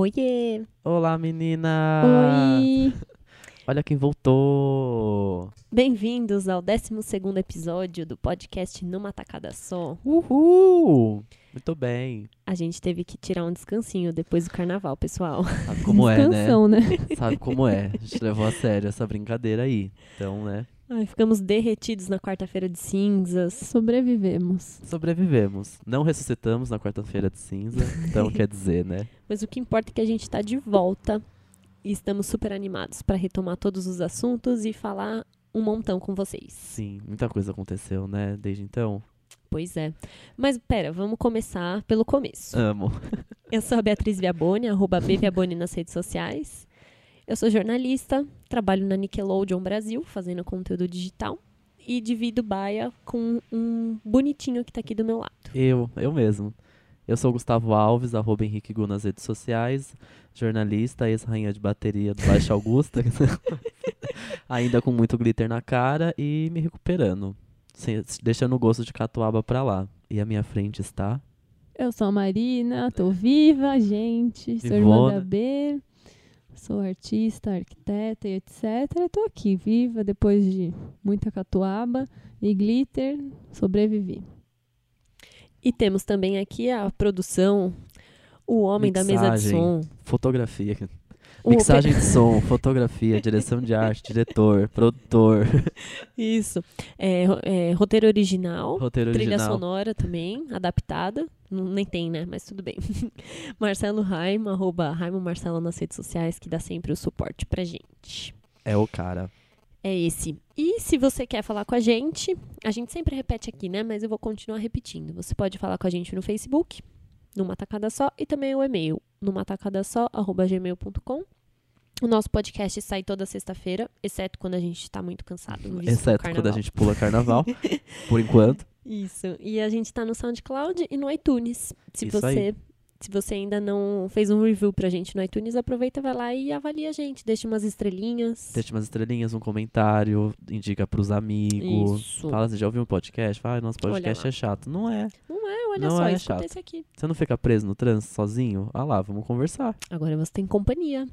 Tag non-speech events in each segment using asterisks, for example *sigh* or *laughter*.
Oiê! Olá, menina! Oi! *laughs* Olha quem voltou! Bem-vindos ao 12 episódio do podcast Numa Tacada Só. Uhul! Muito bem. A gente teve que tirar um descansinho depois do carnaval, pessoal. Sabe como é, né? Né? Sabe como é. A gente levou a sério essa brincadeira aí. Então, né? Ai, ficamos derretidos na quarta-feira de cinzas. Sobrevivemos. Sobrevivemos. Não ressuscitamos na quarta-feira de cinza. Então, *laughs* quer dizer, né? Mas o que importa é que a gente está de volta e estamos super animados para retomar todos os assuntos e falar um montão com vocês. Sim, muita coisa aconteceu, né? Desde então. Pois é. Mas pera, vamos começar pelo começo. Amo. Eu sou a Beatriz Viaboni, arroba Bviaboni nas redes sociais. Eu sou jornalista, trabalho na Nickelodeon Brasil, fazendo conteúdo digital. E divido baia com um bonitinho que tá aqui do meu lado. Eu, eu mesmo. Eu sou o Gustavo Alves, arroba Henrique Gu nas redes sociais, jornalista, ex-rainha de bateria do Baixo Augusta, *laughs* ainda com muito glitter na cara e me recuperando, sem- deixando o gosto de catuaba pra lá. E à minha frente está Eu sou a Marina, tô viva, gente. Sou irmã da B. Sou artista, arquiteta e etc. E tô aqui, viva, depois de muita catuaba e glitter, sobrevivi. E temos também aqui a produção, o homem da mesa de Mixagem. som. fotografia, mixagem de som, fotografia, direção de arte, diretor, produtor, *laughs* Isso. É, é, roteiro original. roteiro Trilha original. sonora também, adaptada. Não, nem tem, né? Mas tudo bem. *laughs* Marcelo Raimo, arroba Raimo Marcelo nas redes sociais, que dá sempre o suporte pra gente. É o cara. É esse. E se você quer falar com a gente, a gente sempre repete aqui, né? Mas eu vou continuar repetindo. Você pode falar com a gente no Facebook, numa tacada só, e também o e-mail, numa tacada só, arroba gmail.com. O nosso podcast sai toda sexta-feira, exceto quando a gente tá muito cansado. Exceto quando a gente pula carnaval, *laughs* por enquanto. Isso. E a gente tá no SoundCloud e no iTunes. Se Isso aí. Se você ainda não fez um review pra gente no iTunes, aproveita, vai lá e avalia a gente, deixa umas estrelinhas. Deixa umas estrelinhas, um comentário, indica pros amigos. Isso. Fala, você já ouviu um podcast? Fala, "Ai, nosso podcast é chato. Não é. Não é, olha Não só, é chato. esse aqui. Você não fica preso no trânsito sozinho? Ah lá, vamos conversar. Agora você tem companhia.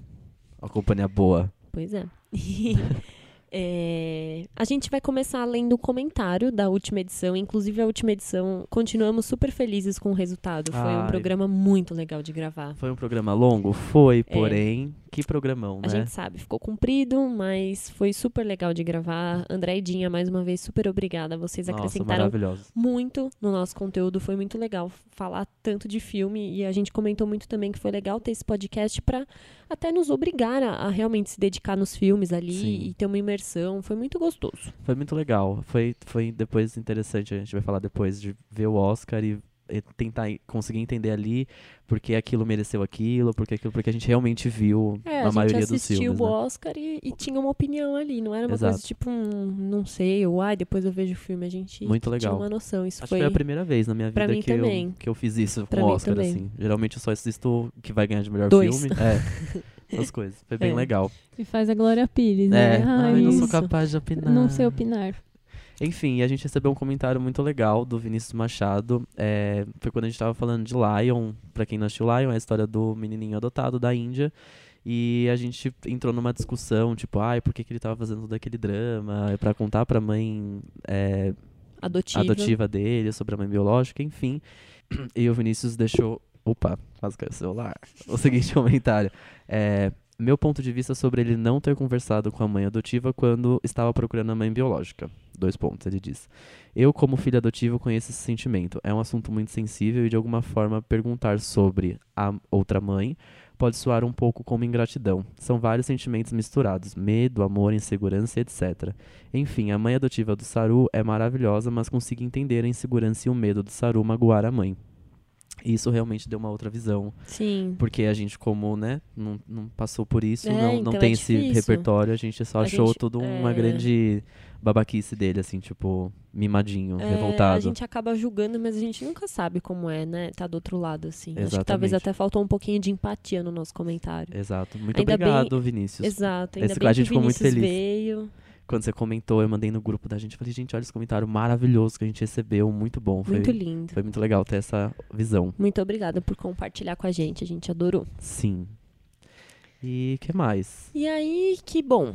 Uma companhia boa. Pois é. *laughs* É, a gente vai começar lendo o comentário da última edição. Inclusive, a última edição, continuamos super felizes com o resultado. Foi um Ai. programa muito legal de gravar. Foi um programa longo? Foi, porém, que programão, É. A né? gente sabe, ficou comprido, mas foi super legal de gravar. André e Dinha, mais uma vez, super obrigada. Vocês Nossa, acrescentaram muito no nosso conteúdo. Foi muito legal falar tanto de filme. E a gente comentou muito também que foi legal ter esse podcast para até nos obrigar a, a realmente se dedicar nos filmes ali Sim. e ter uma imersão. Foi muito gostoso. Foi muito legal. Foi, foi depois interessante, a gente vai falar depois de ver o Oscar e tentar conseguir entender ali porque aquilo mereceu aquilo, porque aquilo, porque a gente realmente viu É, a a maioria gente dos assistiu filmes. o né? Oscar e, e tinha uma opinião ali. Não era uma Exato. coisa tipo um não sei, ou ai, depois eu vejo o filme. A gente Muito tinha legal. uma noção. Isso Acho foi. que foi a primeira vez na minha vida que eu, que eu fiz isso Pra com mim Oscar, também. assim. Geralmente eu só assisto o que vai ganhar de melhor Dois. filme. *laughs* É. Essas coisas. Foi bem É. legal. E faz a Glória Pires, É. né? Ai, não sou capaz de opinar. Não sei opinar. Enfim, a gente recebeu um comentário muito legal do Vinícius Machado. É, foi quando a gente tava falando de Lion. Pra quem não assistiu Lion, é a história do menininho adotado da Índia. E a gente entrou numa discussão, tipo, ai, por que, que ele tava fazendo todo aquele drama? É pra contar pra mãe é, Adotiva. adotiva dele, sobre a mãe biológica, enfim. E o Vinícius deixou. Opa, quase caiu o celular. *laughs* O seguinte comentário. É, meu ponto de vista sobre ele não ter conversado com a mãe adotiva quando estava procurando a mãe biológica. Dois pontos, ele diz. Eu, como filho adotivo, conheço esse sentimento. É um assunto muito sensível e, de alguma forma, perguntar sobre a outra mãe pode soar um pouco como ingratidão. São vários sentimentos misturados: medo, amor, insegurança, etc. Enfim, a mãe adotiva do Saru é maravilhosa, mas consigo entender a insegurança e o medo do Saru magoar a mãe. Isso realmente deu uma outra visão, Sim. porque a gente, como, né, não, não passou por isso, É, não, não então é tem esse difícil. repertório, a gente só A achou gente- tudo uma é. grande babaquice dele, assim, tipo, mimadinho, É, revoltado. A gente acaba julgando, mas a gente nunca sabe como é, né? Tá do outro lado, assim. Acho que talvez Exatamente. até faltou um pouquinho de empatia no nosso comentário. Exato. Muito Ainda bem- obrigado, Vinícius. Exato. Ainda Esse- bem a gente ficou muito feliz. veio. Quando você comentou, eu mandei no grupo da gente. Falei, gente, olha esse comentário maravilhoso que a gente recebeu. Muito bom. Foi Muito lindo. foi muito legal ter essa visão. Muito obrigada por compartilhar com a gente. A gente adorou. Sim. E que mais? E aí, que bom.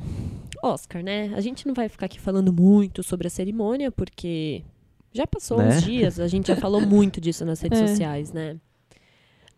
Oscar, né? A gente não vai ficar aqui falando muito sobre a cerimônia, porque já passou Né? uns dias, a gente já falou *laughs* muito disso nas redes É. sociais, né?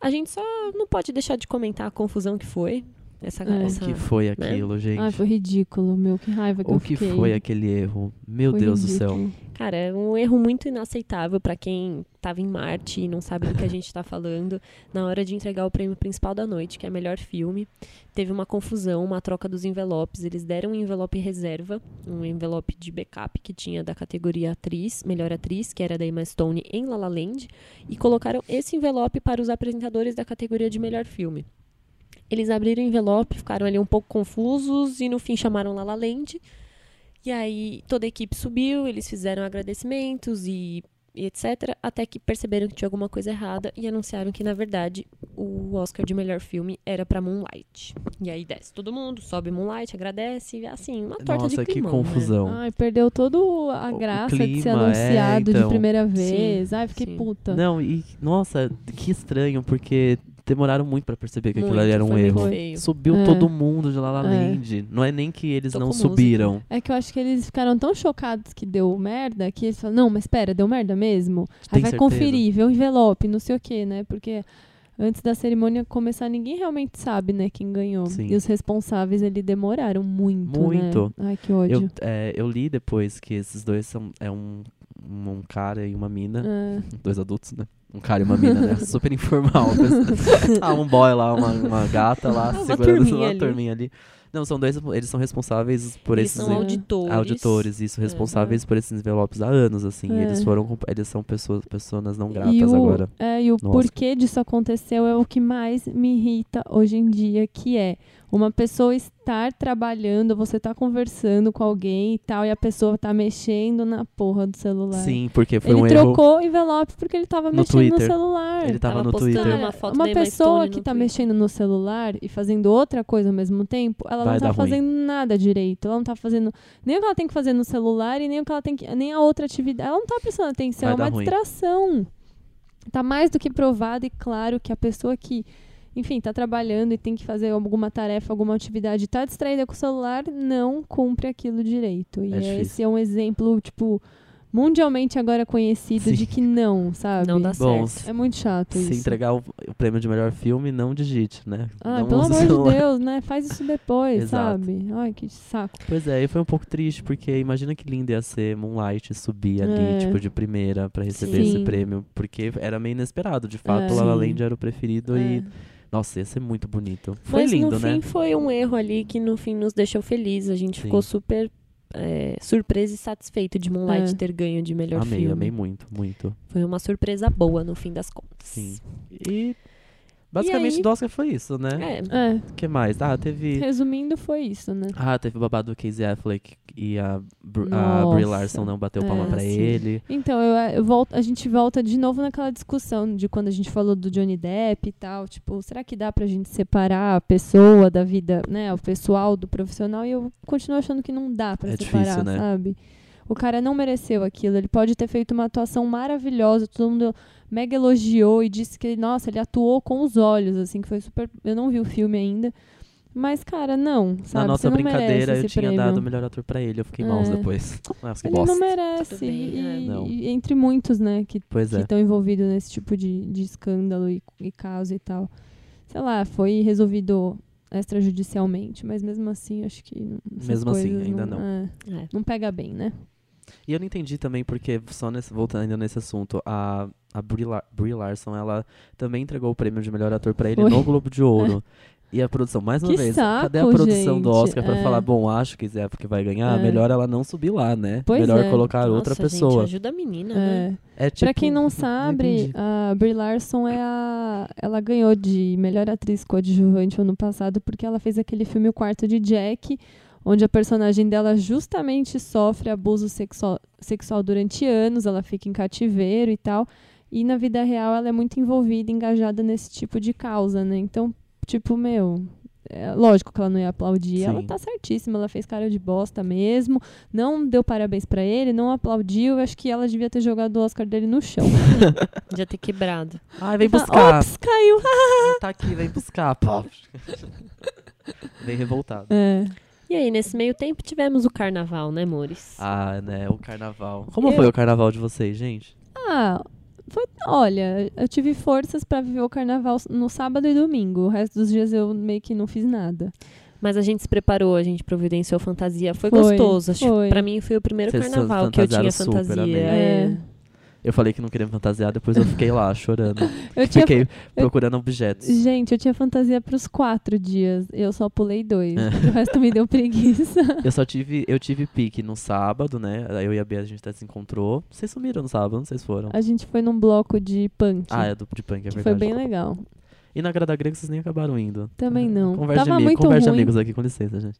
A gente só não pode deixar de comentar a confusão que foi. Essa, É. O essa- que foi aquilo, gente? Ai, foi ridículo, meu. Que raiva que o eu que fiquei. foi aquele erro? Meu Foi Deus do céu. ridículo. Cara, é um erro muito inaceitável pra quem tava em Marte e não sabe do que a gente tá falando. Na hora de entregar o prêmio principal da noite, que é melhor filme, teve uma confusão, uma troca dos envelopes. Eles deram um envelope reserva, um envelope de backup que tinha da categoria atriz, melhor atriz, que era da Emma Stone em La La Land, e colocaram esse envelope para os apresentadores da categoria de melhor filme. Eles abriram o envelope, ficaram ali um pouco confusos e no fim chamaram La La Land. E aí toda a equipe subiu, eles fizeram agradecimentos e, e etc. Até que perceberam que tinha alguma coisa errada e anunciaram que, na verdade, o Oscar de melhor filme era pra Moonlight. E aí desce todo mundo, sobe Moonlight, agradece, assim, uma torta Nossa, de que climão, né? confusão. Ai, perdeu toda a O graça de ser clima, é, anunciado então. de primeira vez. Ai, fiquei sim. puta. Não, e nossa, que estranho, porque demoraram muito pra perceber que aquilo Muito, ali era um erro. feio. Subiu É. todo mundo de La La É. Land. Não é nem que eles Tocou não música. subiram. É que eu acho que eles ficaram tão chocados que deu merda que eles falaram, não, mas espera, deu merda mesmo? Aí Tem vai certeza? conferir, vê o envelope, não sei o quê, né? Porque antes da cerimônia começar, ninguém realmente sabe, né, quem ganhou. Sim. E os responsáveis, eles demoraram muito, Muito. né? Ai, que ódio. Eu, é, eu li depois que esses dois são é um, um, um cara e uma mina. É. *laughs* Dois adultos, né? Um cara e uma mina, né? *laughs* Super informal. *laughs* ah, um boy lá, uma, uma gata lá, Uma segurando turminha uma ali. turminha ali. Não, são dois, eles são responsáveis por Eles esses são auditores. auditores, isso, responsáveis por esses envelopes há anos, assim. É. Eles foram, eles são pessoas, pessoas não gratas e o, agora. É, e o porquê disso aconteceu é o que mais me irrita hoje em dia, que é uma pessoa estar trabalhando, você tá conversando com alguém e tal, e a pessoa tá mexendo na porra do celular. Sim, porque foi ele um erro. trocou o envelope porque ele tava No mexendo no Twitter. celular. Ele tava Tava no postando Twitter. uma foto uma pessoa que no tá Twitter. mexendo no celular e fazendo outra coisa ao mesmo tempo, ela Vai não tá ruim. fazendo nada direito. Ela não tá fazendo nem o que ela tem que fazer no celular e nem o que ela tem que, nem a outra atividade. Ela não tá prestando atenção, Vai é uma ruim. distração. Tá mais do que provado e claro que a pessoa que, enfim, tá trabalhando e tem que fazer alguma tarefa, alguma atividade, tá distraída com o celular, não cumpre aquilo direito. E É difícil. esse é um exemplo, tipo, mundialmente agora conhecido Sim. de que não, sabe? Não dá Bom, certo. É muito chato Se isso. entregar o, o prêmio de melhor filme, não digite, né? Ah, não pelo amor celular. de *laughs* Deus, né? Faz isso depois, sabe? Ai, que saco. Pois é, e foi um pouco triste, porque imagina que lindo ia ser Moonlight subir ali, É. tipo, de primeira pra receber Sim. esse prêmio, porque era meio inesperado. De fato, É. La La. Land era o preferido É. e, nossa, ia ser muito bonito. Foi Mas lindo, no né? fim foi um erro ali que no fim nos deixou felizes. A gente Sim. ficou super é, surpreso e satisfeito de Moonlight É. ter ganho de melhor amei, filme. amei muito, muito. Foi uma surpresa boa no fim das contas. Sim. E basicamente aí? do Oscar foi isso, né? É, O que mais? Ah, teve. resumindo, foi isso, né? Ah, teve o babado do Casey Affleck e a, Br a Brie. Larson não bateu É, palma pra sim. ele. Então, eu, eu volto, a gente volta de novo naquela discussão de quando a gente falou do Johnny Depp e tal. Tipo, será que dá pra gente separar a pessoa da vida, né? O pessoal do profissional? E eu continuo achando que não dá pra É separar, difícil, né? sabe? O cara não mereceu aquilo. Ele pode ter feito uma atuação maravilhosa, todo mundo mega elogiou e disse que, nossa, ele atuou com os olhos, assim, que foi super. Eu não vi o filme ainda. Mas, cara, não, sabe? Na nossa Você não brincadeira, eu tinha prêmio. dado o melhor ator pra ele. Eu fiquei mal É. depois. Nossa, que Ele bosta. não merece. Bem, e, é. Não. e entre muitos, né, que que é. estão envolvidos nesse tipo de, de escândalo e, e caso e tal. Sei lá, foi resolvido extrajudicialmente, mas mesmo assim, acho que não- Mesmo assim, coisas ainda não. é, é. não pega bem, né? E eu não entendi também porque, só nesse, voltando ainda nesse assunto, a, a Brie, Lar- Brie Larson, ela também entregou o prêmio de melhor ator pra ele Foi. no Globo de Ouro. *laughs* E a produção, mais uma Que vez, saco, cadê a produção do gente? Oscar pra É. falar, bom, acho que Zé porque vai ganhar, É. melhor ela não subir lá, né? Pois melhor é. colocar outra Nossa, pessoa. Gente, ajuda a menina, né? É. É tipo, pra quem não não sabe, a Brie Larson é a. Ela ganhou de melhor atriz coadjuvante ano passado porque ela fez aquele filme O Quarto de Jack, onde a personagem dela justamente sofre abuso sexual, sexual durante anos, ela fica em cativeiro e tal. E na vida real ela é muito envolvida, engajada nesse tipo de causa, né? Então, tipo, meu, é, lógico que ela não ia aplaudir. Ela Sim. tá certíssima, ela fez cara de bosta mesmo. Não deu parabéns pra ele, não aplaudiu. Acho que ela devia ter jogado o Oscar dele no chão. *laughs* Já ter quebrado. Ai, vem buscar. Ops, caiu. Tá aqui, vem buscar. Pá. Bem *laughs* revoltado. É. E aí, nesse meio tempo, tivemos o carnaval, né, amores? Ah, né, o carnaval. Como Eu- foi o carnaval de vocês, gente? Ah, foi, olha, eu tive forças pra viver o carnaval no sábado e domingo. O resto dos dias eu meio que não fiz nada. Mas a gente se preparou, a gente providenciou fantasia. Foi, Foi, gostoso. Acho que foi. pra mim foi o primeiro Vocês carnaval que eu tinha fantasiaram super, fantasia. amei. É. Eu falei que não queria me fantasiar, depois eu fiquei lá *laughs* chorando. Eu tinha, Fiquei procurando objetos. gente, eu tinha fantasia pros quatro dias. Eu só pulei dois. É. O resto me deu preguiça. *laughs* Eu só tive, eu tive pique no sábado, né? Eu e a Bia a gente até se encontrou. Vocês sumiram no sábado, não sei se foram. A gente foi num bloco de punk. Ah, é do de punk, é que verdade. foi bem legal. E na Grada Grega vocês nem acabaram indo. Também não. Conversa tava de, muito conversa de ruim. amigos aqui, com licença, gente.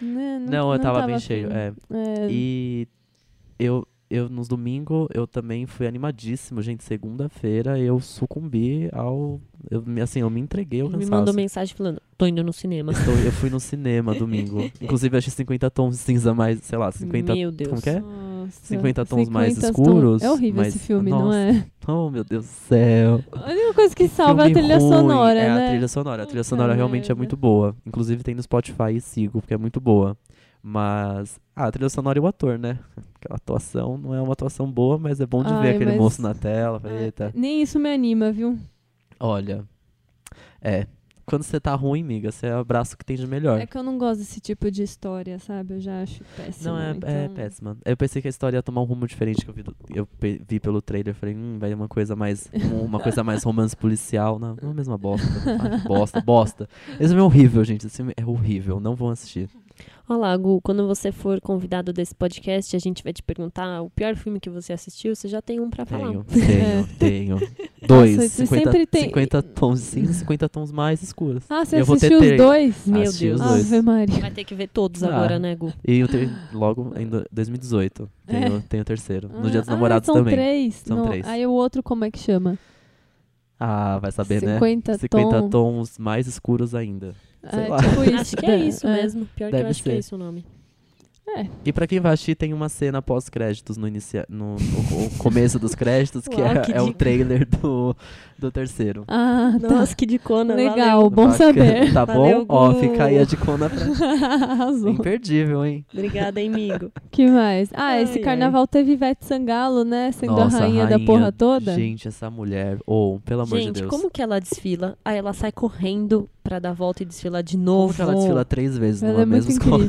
Né, Não, eu tava, bem afim. cheio. É. É, E eu, eu nos domingos eu também fui animadíssimo, gente. Segunda-feira eu sucumbi ao. Eu, me- assim, eu me entreguei ao Me cansaço. mandou mensagem falando, tô indo no cinema. Estou- eu fui no *laughs* cinema domingo. Inclusive, achei 50 tons de cinza mais, sei lá, 50 Meu Deus. Como que é? Nossa, 50 tons mais 50 escuros, É horrível mas- esse filme, não nossa. é? Oh, meu Deus do céu. A única coisa que salva é a trilha ruim. sonora, é né? a trilha sonora. A trilha sonora realmente é muito boa. Inclusive tem no Spotify e sigo, porque é muito boa. Mas. Ah, a trilha sonora e o ator, né? *laughs* Aquela atuação não é uma atuação boa, mas é bom de Ai, ver aquele mas- moço na tela. É, Eita. Nem isso me anima, viu? Olha. É. Quando você tá ruim, miga, você abraça o que tem de melhor. É que eu não gosto desse tipo de história, sabe? Eu já acho péssimo. Não, é, então... é péssima. Eu pensei que a história ia tomar um rumo diferente que eu vi, do- eu vi pelo trailer. Falei, hum, vai uma coisa mais. um- Uma coisa mais romance policial. Não, não é a mesma bosta. *laughs* Ai, bosta, bosta. Esse filme é horrível, gente. Esse filme é horrível. Não vão assistir. Olá, Gu, quando você for convidado desse podcast, a gente vai te perguntar o pior filme que você assistiu, você já tem um pra falar. Tenho, *laughs* tenho, tenho. Dois. Nossa, você 50, sempre tem- 50 tons de cinza, 50 tons mais escuros. Ah, você Eu vou ter assistiu os ter- dois? Meu Assisti Deus. os dois. Ave Maria. Vai ter que ver todos Ah. agora, né, Gu? E eu tenho logo em do- 2018. Tenho, tenho o terceiro. No Dia dos Ah, Namorados são também. Três. São Não, três. Aí o outro, como é que chama? Ah, vai saber, 50 né? 50 tom. tons mais escuros ainda. Sei É, lá. tipo isso. Acho que é isso mesmo. Pior que eu Deve acho que é ser. isso o nome. É. E pra quem vai assistir, tem uma cena pós-créditos no, inicia... no, no- o começo dos créditos, que *laughs* Uau, é, que é o dica. trailer do, do terceiro. Ah, tá. que dicona. Legal, bom Bacana. saber. Tá Valeu, bom? Ó, fica aí a dicona pra... *laughs* Arrasou. Imperdível, hein? Obrigada, hein, amigo. *laughs* que mais? Ah, Ai, esse ai. carnaval teve Ivete Sangalo, né? Sendo Nossa, a rainha, da porra toda. Gente, essa mulher... Ou, pelo amor gente, de Deus. como que ela desfila? Aí ela sai correndo pra dar volta e desfilar de novo. Como que ela desfila três vezes Ela numa é mesma escola?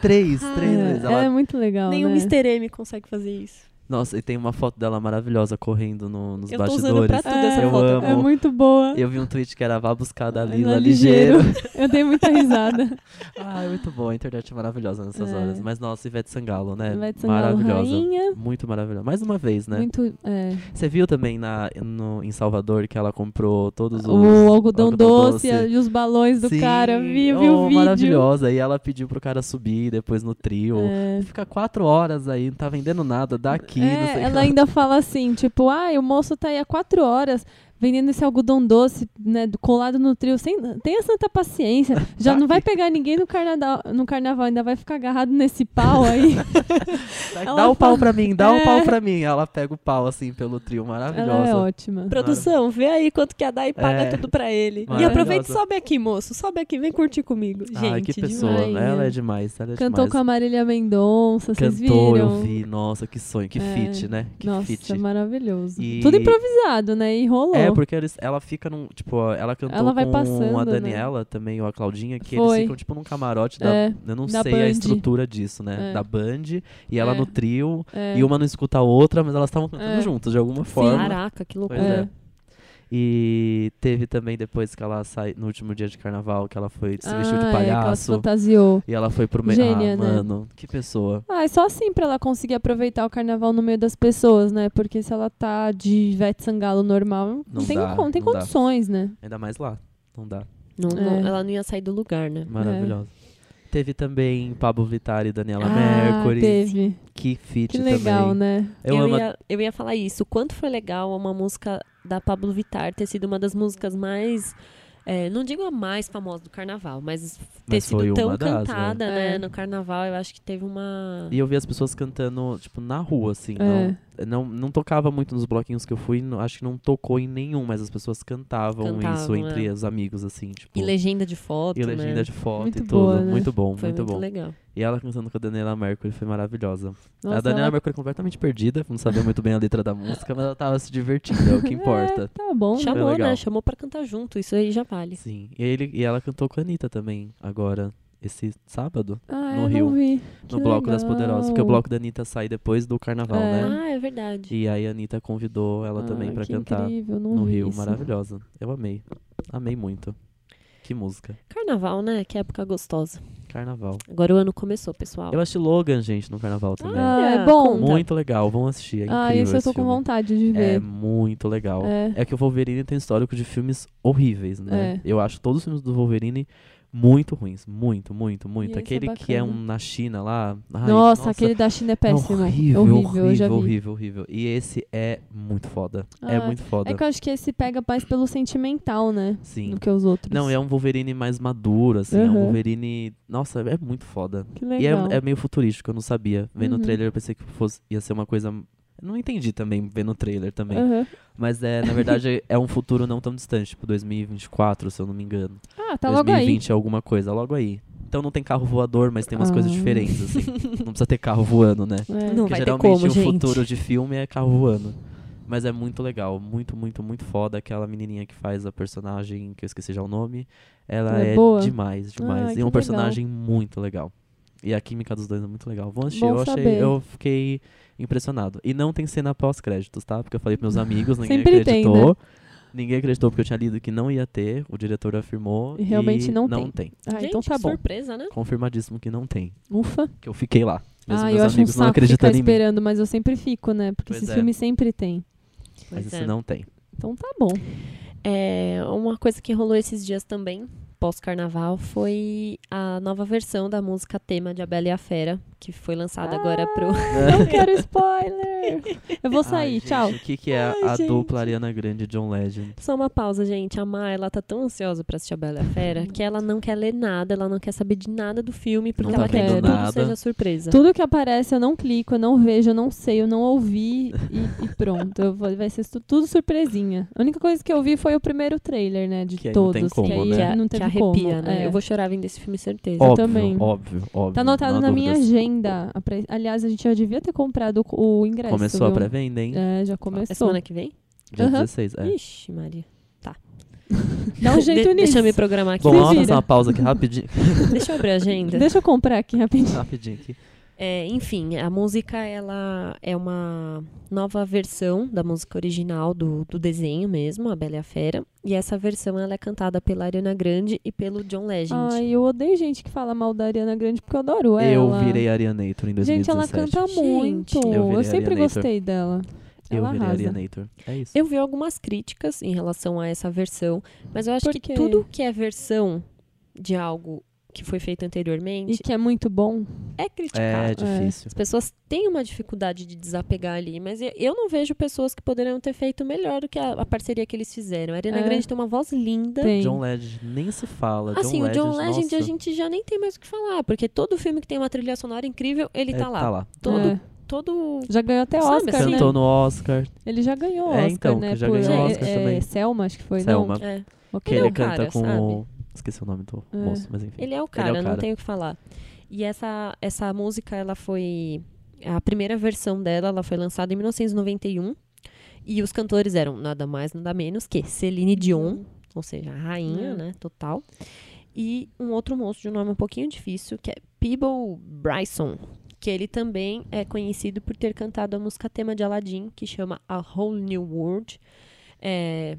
Três, Ah, três É, vezes. Ela... é muito legal, Nenhum né? Mr. M consegue fazer isso. Nossa, e tem uma foto dela maravilhosa correndo no- nos Eu tô bastidores. usando pra tudo essa eu foto. amo. É muito boa. Eu vi um tweet que era vá buscar da Lila é ligeiro. Eu dei muita risada. *laughs* Ah, é muito bom. A internet é maravilhosa nessas É. horas. Mas nossa, Ivete Sangalo, né? Ivete Sangalo, maravilhosa. rainha. Muito maravilhosa. Mais uma vez, né? Muito, é. Você viu também na, no, em Salvador que ela comprou todos os. O algodão, doce, e os balões do Sim. cara. Vi, vi Oh, o vídeo. Maravilhosa. E ela pediu pro cara subir depois no trio. É. Fica quatro horas aí, não tá vendendo nada daqui. Não É, ela ainda fala assim, tipo, ah, o moço tá aí há quatro horas vendendo esse algodão doce, né, do- colado no trio, sem, tenha santa paciência, *laughs* já Tá não vai aqui. pegar ninguém no carnaval, no carnaval, ainda vai ficar agarrado nesse pau aí. *laughs* Dá, ela o pau fala- pra mim, dá o É. pau pra mim. Ela pega o pau assim pelo trio, maravilhosa. ela é ótima. Produção, vê aí quanto que a Dai paga É. tudo pra ele. E aproveita e sobe aqui, moço. Sobe aqui, vem curtir comigo. Gente, Ai, que pessoa. demais. Ela é demais. Ela é Cantou demais. com a Marília Mendonça, vocês Cantou, viram? eu vi. Nossa, que sonho, que É. feat, né? Que Nossa, feat. maravilhoso. E- Tudo improvisado, né? E rolou. É, porque eles, ela fica num. Tipo, ela cantou Ela vai com passando, a né? Daniela também, ou a Claudinha, que Foi. eles ficam, tipo, num camarote da. É, eu não da sei a Band. estrutura disso, né? É. Da Band. E ela É. no trio. é. E uma não escuta a outra, mas elas estavam cantando É. juntas, de alguma forma. Caraca, que loucura. É. É. E teve também depois que ela sai no último dia de carnaval, que ela foi se vestiu Ah, de é, que ela se palhaço. fantasiou. e ela foi pro meio. Ah, né? mano, que pessoa. Ah, é só assim pra ela conseguir aproveitar o carnaval no meio das pessoas, né? Porque se ela tá de Ivete Sangalo normal, não, Não tem, dá, con- tem não dá. condições, né? Ainda mais lá. Não dá. Não- não- É. ela não ia sair do lugar, né? Maravilhosa. Teve também Pablo Vittar e Daniela ah, Mercury. teve. Que feat Que legal, também. né? Eu, Eu, ia, eu ia falar isso. Quanto foi legal uma música da Pablo Vittar ter sido uma das músicas mais é, não digo a mais famosa do carnaval, mas ter Mas sido tão das, cantada, né? né, É. no carnaval, eu acho que teve uma. E eu vi as pessoas cantando, tipo, na rua, assim. É. Não, não, não tocava muito nos bloquinhos que eu fui, não- acho que não tocou em nenhum, mas as pessoas cantavam, isso Cantavam, entre é. os amigos, assim, tipo. E legenda de foto, e legenda né? de foto Muito e tudo. boa, né? Muito bom, Foi muito, muito bom. legal. E ela cantando com a Daniela Mercury foi maravilhosa. Nossa, a Daniela ela- Mercury completamente perdida, não sabia muito bem a letra da música, mas ela tava se divertindo, é o que *laughs* importa. É, tá bom. Chamou, né? Chamou pra cantar junto, isso aí já vale. Sim. E, ele, e ela cantou com a Anitta também, agora, esse sábado, Ah, no eu Rio, não vi. no Que Bloco das legal. Poderosas. Porque o Bloco da Anitta sai depois do carnaval, É. né? Ah, é verdade. E aí a Anitta convidou ela também Ah, pra que cantar Incrível, não no vi Rio. isso. Maravilhosa. Eu amei. Amei muito. Que música. Carnaval, né? Que época gostosa. Carnaval. Agora o ano começou, pessoal. Eu assisti Logan, gente, no carnaval também. Ah, Olha, é bom. muito legal, vão assistir. É incrível ah, isso eu tô com filme. vontade de É ver. muito legal. É. É que o Wolverine tem histórico de filmes horríveis, né? É. Eu acho todos os filmes do Wolverine muito ruins. Muito, muito, muito. esse é Aquele que é um na China lá. ai, nossa, aquele da China é é péssimo. horrível, horrível, vi. horrível, horrível. E esse é muito foda. é Ah, muito foda. É que eu acho que esse pega mais pelo sentimental, né? Sim. Do que os outros. Não, é um Wolverine mais maduro, assim. É um Uhum. Wolverine. Nossa, é muito foda. Que E legal. é, é meio futurístico, eu não sabia. Vendo Uhum. o trailer, eu pensei que fosse, ia ser uma coisa. Não entendi também, vendo o trailer também. Aham. Mas é, na verdade, *laughs* é um futuro não tão distante, tipo 2024, se eu não me engano. Ah, tá logo aí. 2020 é alguma coisa, logo aí. Então não tem carro voador, mas tem umas coisas Ah. diferentes, assim. *laughs* não precisa ter carro voando, né? É. Não Porque vai geralmente como, o gente. futuro de filme é carro voando. Mas é muito legal, muito, muito, muito foda. Aquela menininha que faz a personagem, que eu esqueci já o nome, ela Ela é é, demais, demais. E é um legal. personagem muito legal. E a química dos dois é muito legal. Vão assistir, Bom eu achei, saber. eu fiquei impressionado. E não tem cena pós-créditos, tá? Porque eu falei pros meus amigos, *laughs* ninguém Sempre tem, acreditou. né? Ninguém acreditou porque eu tinha lido que não ia ter, o diretor afirmou. E realmente não não tem. tem. Ah, Gente, então tá que bom. surpresa, né? Confirmadíssimo que não tem. Ufa. Que eu fiquei lá. Mesmo ah, meus eu acho um amigos não saco ficar acreditando em mim. esperando, mas eu sempre fico, né? Porque Pois esse é. filme sempre tem. Mas Pois esse é. não tem. Então tá bom. É, uma coisa que rolou esses dias também, pós-carnaval, foi a nova versão da música tema de A Bela e a Fera, que foi lançada agora pro. Ah, *laughs* Não quero spoiler. Eu vou sair, Ai, gente, tchau. O que, que é Ai, a gente. dupla Ariana Grande e John Legend? Só uma pausa, gente. A Má, ela tá tão ansiosa pra assistir A Bela e a Fera que ela não quer ler nada, ela não quer saber de nada do filme, porque Não ela tá quer que tudo seja surpresa. Tudo que aparece eu não clico, eu não vejo, eu não sei, eu não ouvi e, e pronto. Eu vou- vai ser tu- tudo surpresinha. A única coisa que eu vi foi o primeiro trailer, né? De Que aí não todos. tem como, que aí né? que, não que teve arrepia, como. né? É. Eu vou chorar vendo esse filme, certeza. óbvio, também. óbvio, óbvio. Tá anotado na minha agenda. A pre- Aliás, a gente já devia ter comprado o ingresso. Começou a viu? pré-venda, hein? É, já É começou. semana que vem? Dia Aham. 16, é. Ixi, Maria. *laughs* Dá um jeito De- nisso. Deixa eu me programar aqui. Bom, vamos fazer uma pausa aqui rapidinho. *laughs* Deixa eu abrir a agenda. Deixa eu comprar aqui rapidinho. rapidinho aqui. É, enfim, a música ela é uma nova versão da música original do, do desenho mesmo, A Bela e a Fera. E essa versão ela é cantada pela Ariana Grande e pelo John Legend. Ai, eu odeio gente que fala mal da Ariana Grande porque eu adoro ela. Eu virei Arianator em 2017. Gente, ela canta Gente, muito. eu Eu, virei sempre Arianator. gostei dela. Eu ela virei. Arianator. É isso. Eu vi algumas críticas em relação a essa versão, mas eu acho que tudo que é versão de algo que foi feito E anteriormente que é muito bom. é criticado. É difícil. As pessoas têm uma dificuldade de desapegar ali, mas eu- não vejo pessoas que poderiam ter feito melhor do que a, a parceria que eles fizeram. A Ariana É. Grande tem uma voz linda. Tem. John Legend nem se fala. Assim, John o John Legend, Legend a gente já nem tem mais o que falar, porque todo filme que tem uma trilha sonora incrível, ele é, tá lá. Tá lá. Todo, É. todo. Já ganhou até Sabe, Oscar, assim? né? Cantou no Oscar. Ele já ganhou É, Oscar, então, né? que já por ganhou é, Oscar é, também. Selma, acho que foi, Selma. É. não? Que Ok. Ele é ele canta cara, com sabe? o... Esqueci o nome do É. moço, mas enfim. Ele é o cara, é o não cara. tenho o que falar. E essa, essa música, ela foi. A primeira versão dela, ela foi lançada em 1991. E os cantores eram nada mais, nada menos que Celine Dion, ou seja, a rainha, É. né? Total. E um outro moço de um nome um pouquinho difícil, que é Peeble Bryson. Que ele também é conhecido por ter cantado a música tema de Aladdin, que chama A Whole New World. É,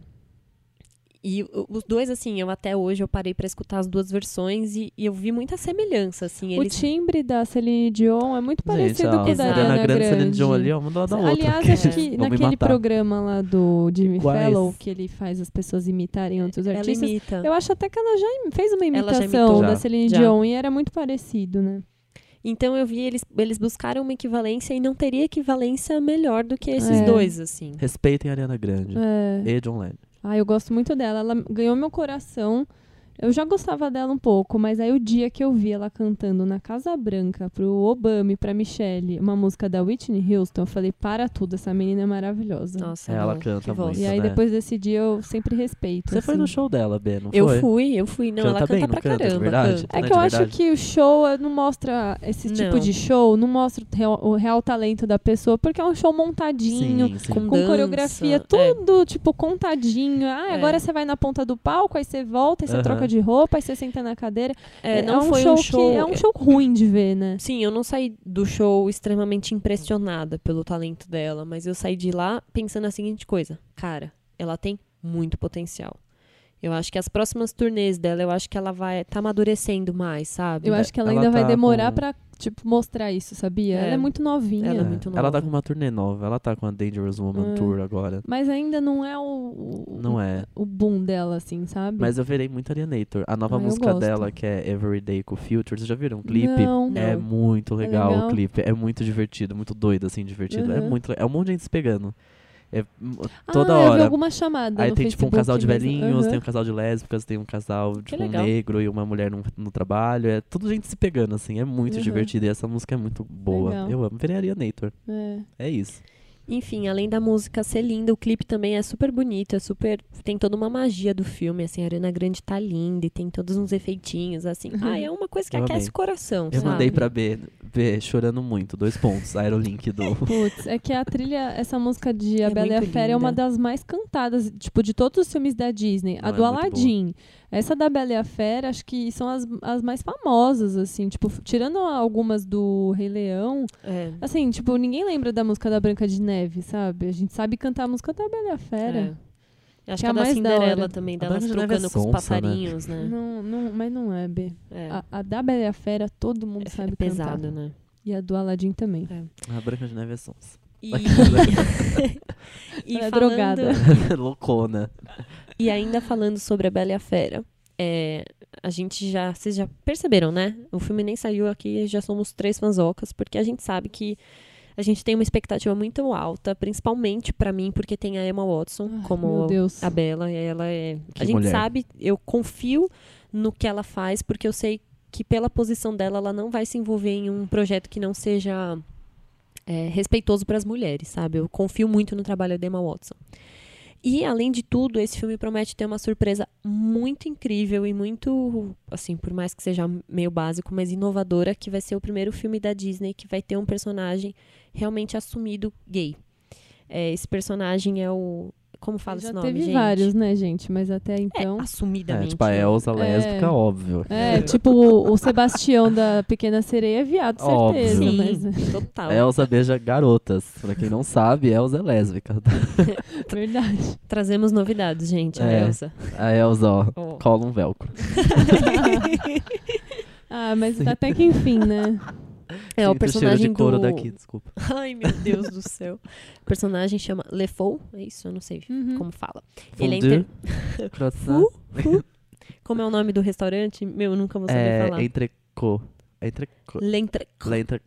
e o- os dois, assim, eu até hoje eu parei pra escutar as duas versões e, e eu vi muita semelhança, assim. O Eles, timbre da Celine Dion é muito parecido Gente, ó, com o da. Ariana Ariana Grande e Celine Grande. Dion ali, ó, uma do lado da outra. Aliás, acho que *laughs* me naquele programa lá do Jimmy Iguais. Fallon, que ele faz as pessoas imitarem outros ela artistas, imita. eu acho até que ela já fez uma já imitação da. Celine Já. Dion e era muito parecido, né? Então eu vi eles, eles buscaram uma equivalência e não teria equivalência melhor do que esses É. dois, assim. Respeitem a Ariana Grande É. e John Legend. Ah, eu gosto muito dela. Ela ganhou meu coração. Eu já gostava dela um pouco, mas aí o dia que eu vi ela cantando na Casa Branca pro Obama e pra Michelle uma música da Whitney Houston, eu falei, para tudo, essa menina é maravilhosa. Nossa, Ela não, canta muito, e aí né? depois desse dia eu sempre respeito. Você foi assim. no show dela, B, não Eu foi? fui, eu fui. Não, ela Canta canta bem, não pra canta, caramba. verdade? canta. É Não, que eu acho que o show eh, não mostra esse tipo Não. de show, não mostra o real, o real talento da pessoa, porque é um show montadinho, Sim, sim. Com com dança, coreografia, é. tudo tipo contadinho. Ah, É. agora você vai na ponta do palco, aí você volta, aí você Aham. troca de roupa, aí você senta na cadeira. É, não um foi show um show. que é um show ruim de ver, né? Sim, eu não saí do show extremamente impressionada pelo talento dela, mas eu saí de lá pensando a seguinte coisa: cara, ela tem muito potencial. Eu acho que as próximas turnês dela, eu acho que ela vai tá amadurecendo mais, sabe? Eu acho que ela, Ela ainda vai tá demorar com- pra, tipo, mostrar isso, sabia? É. Ela é muito novinha. Ela é É, muito Ela tá nova. com uma turnê nova, ela tá com a Dangerous Woman Ah. Tour agora. Mas ainda não é o, o, Não é. o boom dela, assim, sabe? Mas eu virei muito Alienator. A nova Ah, música dela, que é Everyday com Future, vocês já viram um clipe? Não. É Não. muito legal, legal? o clipe. É muito divertido, muito doido, assim, divertido. É Uhum. muito le- É um monte de gente se pegando. É hum, toda ah, eu vi hora. alguma chamada Aí tem tipo um Facebook casal de velhinhos, Aham. tem um casal de lésbicas, tem um casal tipo um negro e uma mulher no, no trabalho. É tudo gente se pegando, assim. É muito Uhum. divertido. E essa música é muito boa. Legal. Eu amo. Virei Alienator. É. É isso. Enfim, além da música ser linda, o clipe também é super bonito, é super. Tem toda uma magia do filme, assim, a Arena Grande tá linda e tem todos uns efeitinhos, assim. Ah, é uma coisa que Eu aquece amei. o coração. Eu sabe? mandei pra B, B chorando muito. Dois pontos. Aerolink do. *laughs* Putz, é que a trilha, essa música de A É Bela e a Fera é uma linda. das mais cantadas, tipo, de todos os filmes da Disney. a Não, do é Aladdin. Essa da Bela e a Fera, acho que são as, as mais famosas, assim. Tipo, tirando algumas do Rei Leão, É. assim, tipo, ninguém lembra da música da Branca de Neve, sabe? A gente sabe cantar a música da Bela e a Fera. é. Acho Que que é a a da mais da Cinderela hora. também, delas é trocando com os sonsa, né? passarinhos, né? Não, não, mas não é, B. É, A, a da Bela e a Fera, todo mundo é sabe pesado, cantar. né? E a do Aladdin também. A Branca de Neve é sonsa. E, *laughs* *laughs* e é falando- drogada. *laughs* Loucona. E ainda falando sobre a Bela e a Fera, é, a gente já, vocês já perceberam, né? O filme nem saiu aqui, já somos três fanzocas, porque a gente sabe que a gente tem uma expectativa muito alta, principalmente pra mim, porque tem a Emma Watson Ai, como a Bela, e ela é. Que a gente mulher. sabe, eu confio no que ela faz, porque eu sei que pela posição dela, ela não vai se envolver em um projeto que não seja é, respeitoso para as mulheres, sabe? Eu confio muito no trabalho da Emma Watson. E, além de tudo, esse filme promete ter uma surpresa muito incrível e muito, assim, por mais que seja meio básico, mas inovadora, que vai ser o primeiro filme da Disney que vai ter um personagem realmente assumido gay. É, esse personagem é o... Como fala Já esse nome, teve gente? vários, né, gente? Mas até É, então. É, assumidamente. tipo a né? Elsa lésbica, É. óbvio. É, tipo, o, o Sebastião da Pequena Sereia é viado, Óbvio. certeza. Sim, Mas total. Elsa beija garotas. Pra quem não sabe, Elsa é lésbica. *laughs* verdade. Trazemos novidades, gente. A É. Elsa. A Elsa, ó, Ó. cola um velcro. *laughs* Ah, mas até que enfim, né? É, o Sinto personagem de couro do... daqui, desculpa. *laughs* Ai, meu Deus do céu. O personagem chama LeFou, é isso? Eu não sei Uhum. como fala. Ele é Fondue, inter... *laughs* croissant, Como é o nome do restaurante? Meu, eu nunca vou saber é, falar. entrecô. Entrecô. Lentre... Lentre...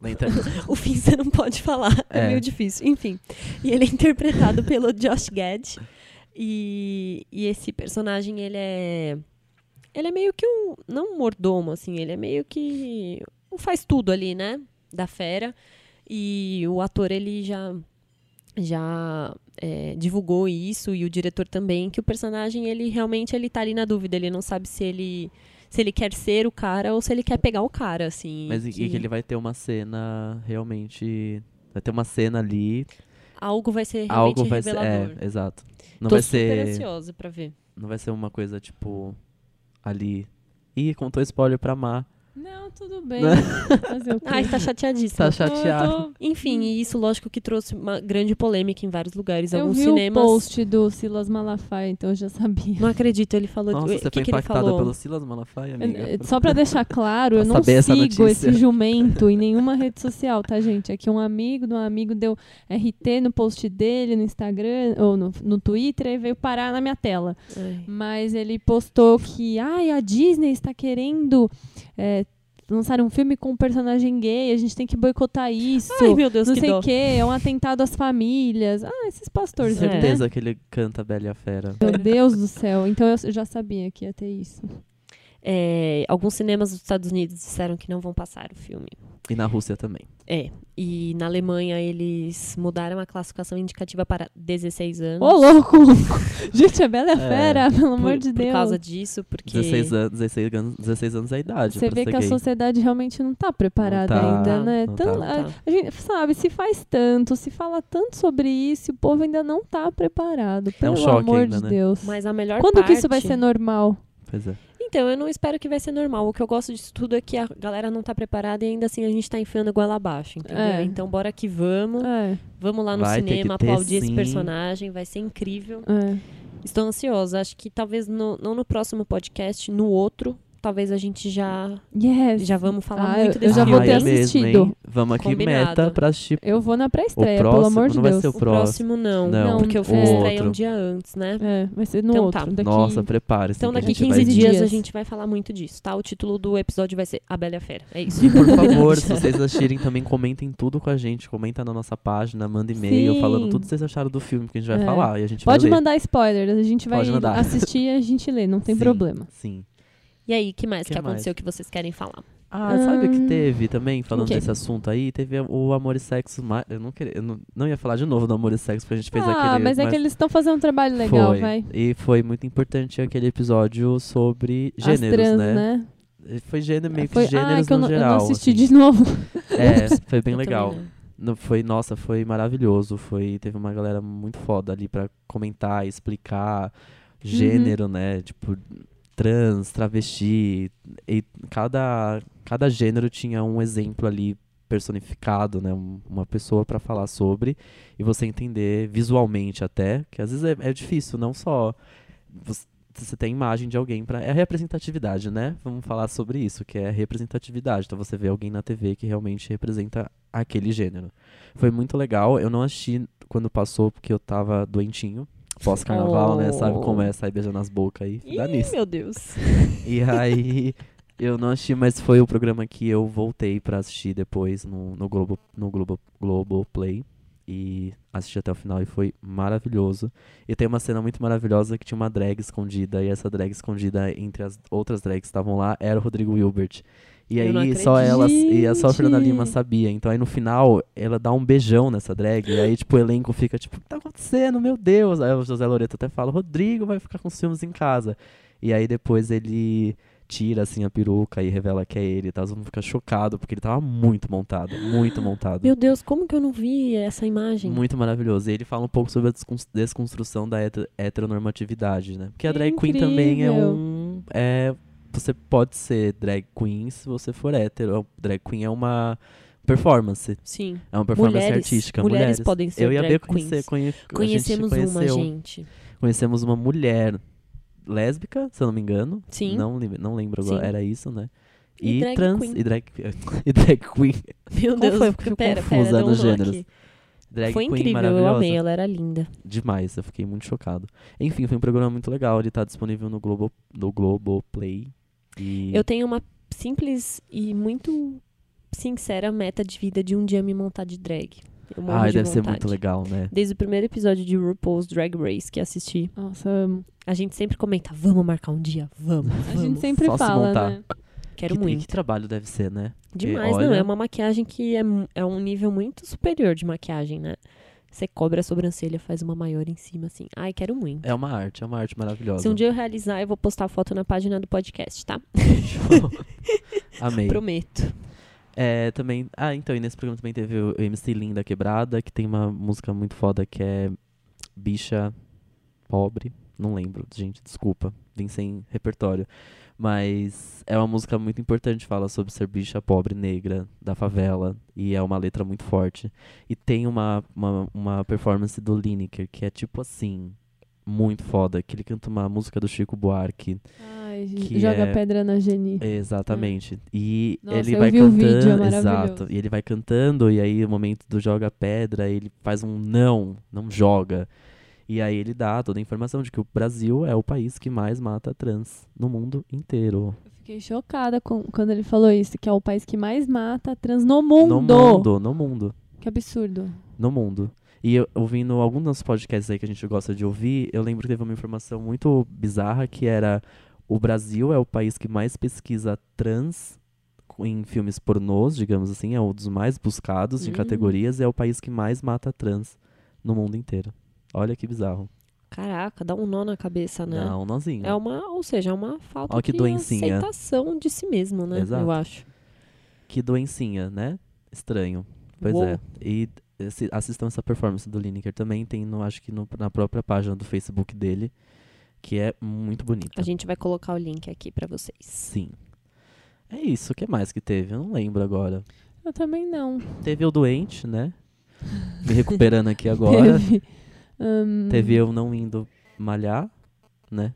Lentre... *laughs* O fim você não pode falar, é. É. meio difícil. Enfim, e ele é interpretado pelo Josh Gad. E, e esse personagem, ele é... Ele é meio que um... Não um mordomo, assim. Ele é meio que... Um faz tudo ali, né? Da fera. E o ator, ele já... Já é, divulgou isso, e o diretor também, que o personagem, ele realmente, ele tá ali na dúvida. Ele não sabe se ele... Se ele quer ser o cara ou se ele quer pegar o cara, assim. Mas e, e que ele vai ter uma cena realmente... Vai ter uma cena ali. algo vai ser realmente Algo vai ser... revelador. É, exato. Não Tô vai super ser... ansiosa pra ver. Não vai ser uma coisa, tipo... Ali... Ih, contou spoiler pra Má. Não, tudo bem. Né? Fazer o quê? Ai, tá chateadíssima. Tá chateado. tô- Enfim, e isso lógico que trouxe uma grande polêmica em vários lugares. Eu Alguns vi cinemas. o post do Silas Malafaia, então eu já sabia. Não acredito, ele falou. Nossa, o você que foi que ele impactada falou? pelo Silas Malafaia, amiga? É, Só pra deixar claro, eu não sigo esse jumento em nenhuma rede social, tá, gente? Aqui um amigo de um amigo deu RT no post dele no Instagram ou no, no Twitter e veio parar na minha tela. Ai. Mas ele postou que ai, a Disney está querendo é, lançaram um filme com um personagem gay, a gente tem que boicotar isso. Ai, meu Deus, não que sei o quê, é um atentado às famílias. Ah, esses pastores, né? Certeza que ele canta a Bela e a Fera. Meu Deus do céu. Então eu já sabia que ia ter isso. É, alguns cinemas dos Estados Unidos disseram que não vão passar o filme. E na Rússia também. É. E na Alemanha eles mudaram a classificação indicativa para 16 anos. Ô, louco! *laughs* Gente, a Bela é É, fera, pelo amor por, de por Deus. causa disso, porque 16 anos, 16 anos, 16 anos é a idade. Você vê ser que a gay. sociedade realmente não tá preparada Não tá, ainda, né? não Tão- tá. a, Tá. a gente sabe, se faz tanto, se fala tanto sobre isso, o povo ainda não tá preparado. Pelo choque amor ainda, de né? Deus. mas a melhor Quando parte... que isso vai ser normal? Pois é. Então, eu não espero que vai ser normal. O que eu gosto disso tudo é que a galera não tá preparada e ainda assim a gente tá enfiando goela abaixo, entendeu? É. Então, bora que vamos. É, Vamos lá no Vai cinema aplaudir esse sim. personagem. Vai ser incrível. é. Estou ansiosa. Acho que talvez no- não no próximo podcast, no outro, talvez a gente já, Yes. já vamos falar Ah, muito eu- desse eu já filme. vou ter é mesmo, assistido. hein? Vamos aqui Combinado. meta pra assistir. Eu vou na pré-estreia, O pelo amor de não vai Deus. ser O próximo não. Não, porque o filme o estreia um dia antes, né? É, vai ser no Então outro. tá. Daqui... Nossa, prepare-se. Então daqui gente 15 vai... dias, dias. a gente vai falar muito disso, tá? O título do episódio vai ser A Bela e a Fera. É isso. E por *laughs* favor, se vocês assistirem também, comentem tudo com a gente. Comenta na nossa página, manda e-mail Sim. falando tudo que vocês acharam do filme que a gente vai É. falar. E a gente Pode vai ler. mandar spoilers, a gente vai assistir e a gente lê, não tem Sim, problema. Sim. E aí, que mais Que que, mais? aconteceu que vocês querem falar? Ah, sabe o que Hum, teve também, falando desse assunto aí? Teve o Amor e Sexo. Eu não, queria, eu não, não ia falar de novo do Amor e Sexo, porque a gente fez ah, aquele. mas é que eles estão fazendo um trabalho legal, foi. vai. E foi muito importante aquele episódio sobre As gêneros, trans, né? né? Foi gênero, meio que Foi... gêneros ah, que eu no não, eu geral. não assisti assim. de novo. É, *laughs* foi bem legal. No- foi, nossa, foi maravilhoso. Foi, teve uma galera muito foda ali pra comentar, explicar gênero, né? Tipo, trans, travesti. E cada, cada gênero tinha um exemplo ali personificado, né? um- uma pessoa pra falar sobre e você entender visualmente até, que às vezes é, é difícil, não só você, tem imagem de alguém para é a representatividade, né? Vamos falar sobre isso, que é a representatividade. Então você vê alguém na TV que realmente representa aquele gênero. Foi muito legal. Eu não assisti quando passou porque eu tava doentinho. Pós-carnaval, né? Sabe como é sair beijando as bocas aí? Dá Ih, nisso. meu Deus. E aí eu não assisti, mas foi o programa que eu voltei pra assistir depois no, no Globo no Globo Globo Play e assisti até o final e foi maravilhoso. E tem uma cena muito maravilhosa que tinha uma drag escondida e essa drag escondida entre as outras drags que estavam lá era o Rodrigo Wilbert. E Eu aí só ela e a só a Fernanda! Lima sabia. Então aí no final ela dá um beijão nessa drag e aí tipo o elenco fica tipo, o que tá acontecendo? Meu Deus. Aí o José Loreto até fala, Rodrigo vai ficar com os filmes em casa. E aí depois ele tira assim a peruca e revela que é ele, tá? Todo mundo fica chocado porque ele tava muito montado, muito montado. Meu Deus, como que eu não vi essa imagem? Muito maravilhoso. E ele fala um pouco sobre a descons- desconstrução da heter- heteronormatividade, né? Porque a drag queen também é um. É, você pode ser drag queen se você for hétero. Drag queen é uma performance. Sim. É uma performance Mulheres- artística. mulheres podem ser Eu e a B conhecer, conhe, Conhecemos uma, gente. Conhecemos uma mulher lésbica, se eu não me engano. Sim. Não, não lembro agora. Sim. Era isso, né? E E, drag trans. queen. E drag, *laughs* e drag queen. Meu Como Deus, foi? Fiquei pera, confusa pera, nos gêneros. aqui. Drag Foi queen incrível, eu amei, ela era linda. Demais, eu fiquei muito chocado. Enfim, foi um programa muito legal. Ele tá disponível no Globo, no Globo Play. E Eu tenho uma simples e muito sincera meta de vida de um dia me montar de drag. Eu morro Ai, de deve ser vontade. muito legal, né? Desde o primeiro episódio de RuPaul's Drag Race que assisti, Nossa, amo. a gente sempre comenta, vamos marcar um dia, vamos, A vamos. gente sempre Só se fala, montar. né? Quero que, e muito. que trabalho deve ser, né? Demais, olha- não, é uma maquiagem que é, é um nível muito superior de maquiagem, né? Você cobre a sobrancelha, faz uma maior em cima, assim. Ai, quero muito. É uma arte, é uma arte maravilhosa. Se um dia eu realizar, eu vou postar a foto na página do podcast, tá? *laughs* Amei. Prometo. É, também. Ah, então, e nesse programa também teve o MC Linda Quebrada, que tem uma música muito foda que é Bicha Pobre. Não lembro, gente, desculpa. Vim sem repertório. Mas é uma música muito importante, fala sobre ser bicha pobre, negra, da favela. E é uma letra muito forte. E tem uma, uma, uma performance do Lineker, que é tipo assim, muito foda. Que ele canta uma música do Chico Buarque. Ai, Que joga é- pedra na Geni. Exatamente. E Nossa, ele vai o cantando. vídeo, é exato. E ele vai cantando, e aí no momento do joga pedra, ele faz um não, não joga. E aí ele dá toda a informação de que o Brasil é o país que mais mata trans no mundo inteiro. Eu fiquei chocada com- quando ele falou isso, que é o país que mais mata trans no mundo. No mundo, no mundo. Que absurdo. no mundo. E eu, ouvindo alguns dos podcasts aí que a gente gosta de ouvir, eu lembro que teve uma informação muito bizarra que era o Brasil é o país que mais pesquisa trans em filmes pornôs, digamos assim, é um dos mais buscados em Hum. categorias e é o país que mais mata trans no mundo inteiro. Olha que bizarro. Caraca, dá um nó na cabeça, né? Não, nozinho. É uma, ou seja, é uma falta Ó que de doencinha. aceitação de si mesmo, né? Exato. Eu acho. Que doencinha, né? Estranho. Pois Uou. é. E esse- assistam essa performance do Lineker também, tem no, acho que no- na própria página do Facebook dele, que é muito bonita. A gente vai colocar o link aqui pra vocês. Sim. É isso, o que mais que teve? Eu não lembro agora. Eu também não. Teve o doente, né? Me recuperando aqui agora. *laughs* Teve. Hum, Teve eu não indo malhar, né?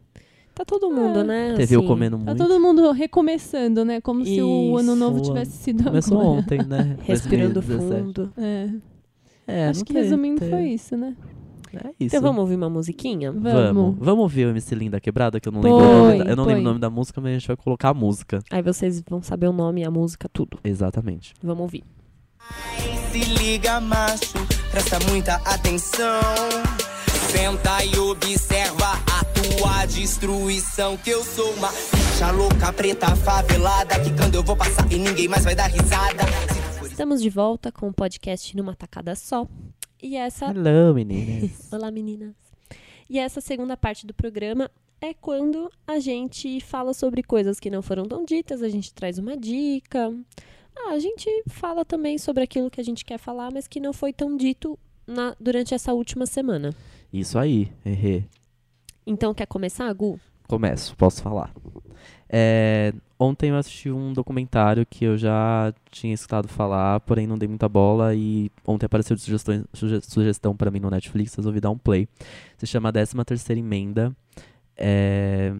Tá todo mundo, É. né? Teve eu assim, comendo Tá muito. todo mundo recomeçando, né? Como se o ano Isso. novo tivesse sido Começou agora. ontem, né? *laughs* Respirando 2017. fundo. É. É, Acho que tem- resumindo tem- foi isso, né? É isso. Então vamos ouvir uma musiquinha? Vamos. Vamos. Ouvir o MC Linda Quebrada, que eu não lembro o Põe, nome da, Eu não lembro põe. o nome da música, mas a gente vai colocar a música. Aí vocês vão saber o nome, a música, tudo. Exatamente. Vamos ouvir. Se liga, macho, presta muita atenção. Senta e observa a tua destruição. Que eu sou uma bicha louca, preta, favelada. Que quando eu vou passar e ninguém mais vai dar risada. Estamos de volta com o podcast numa tacada só. E essa. Hello, meninas. *laughs* Olá, meninas. E essa segunda parte do programa é quando a gente fala sobre coisas que não foram tão ditas, a gente traz uma dica. Ah, a gente fala também sobre aquilo que a gente quer falar, mas que não foi tão dito na- durante essa última semana. Isso aí, errei. Então, quer começar, Gu? Começo, posso falar. É, ontem eu assisti um documentário que eu já tinha escutado falar, porém não dei muita bola e ontem apareceu de sugestões, suge- sugestão para mim no Netflix, resolvi dar um play. Se chama 13 Terceira Emenda. É,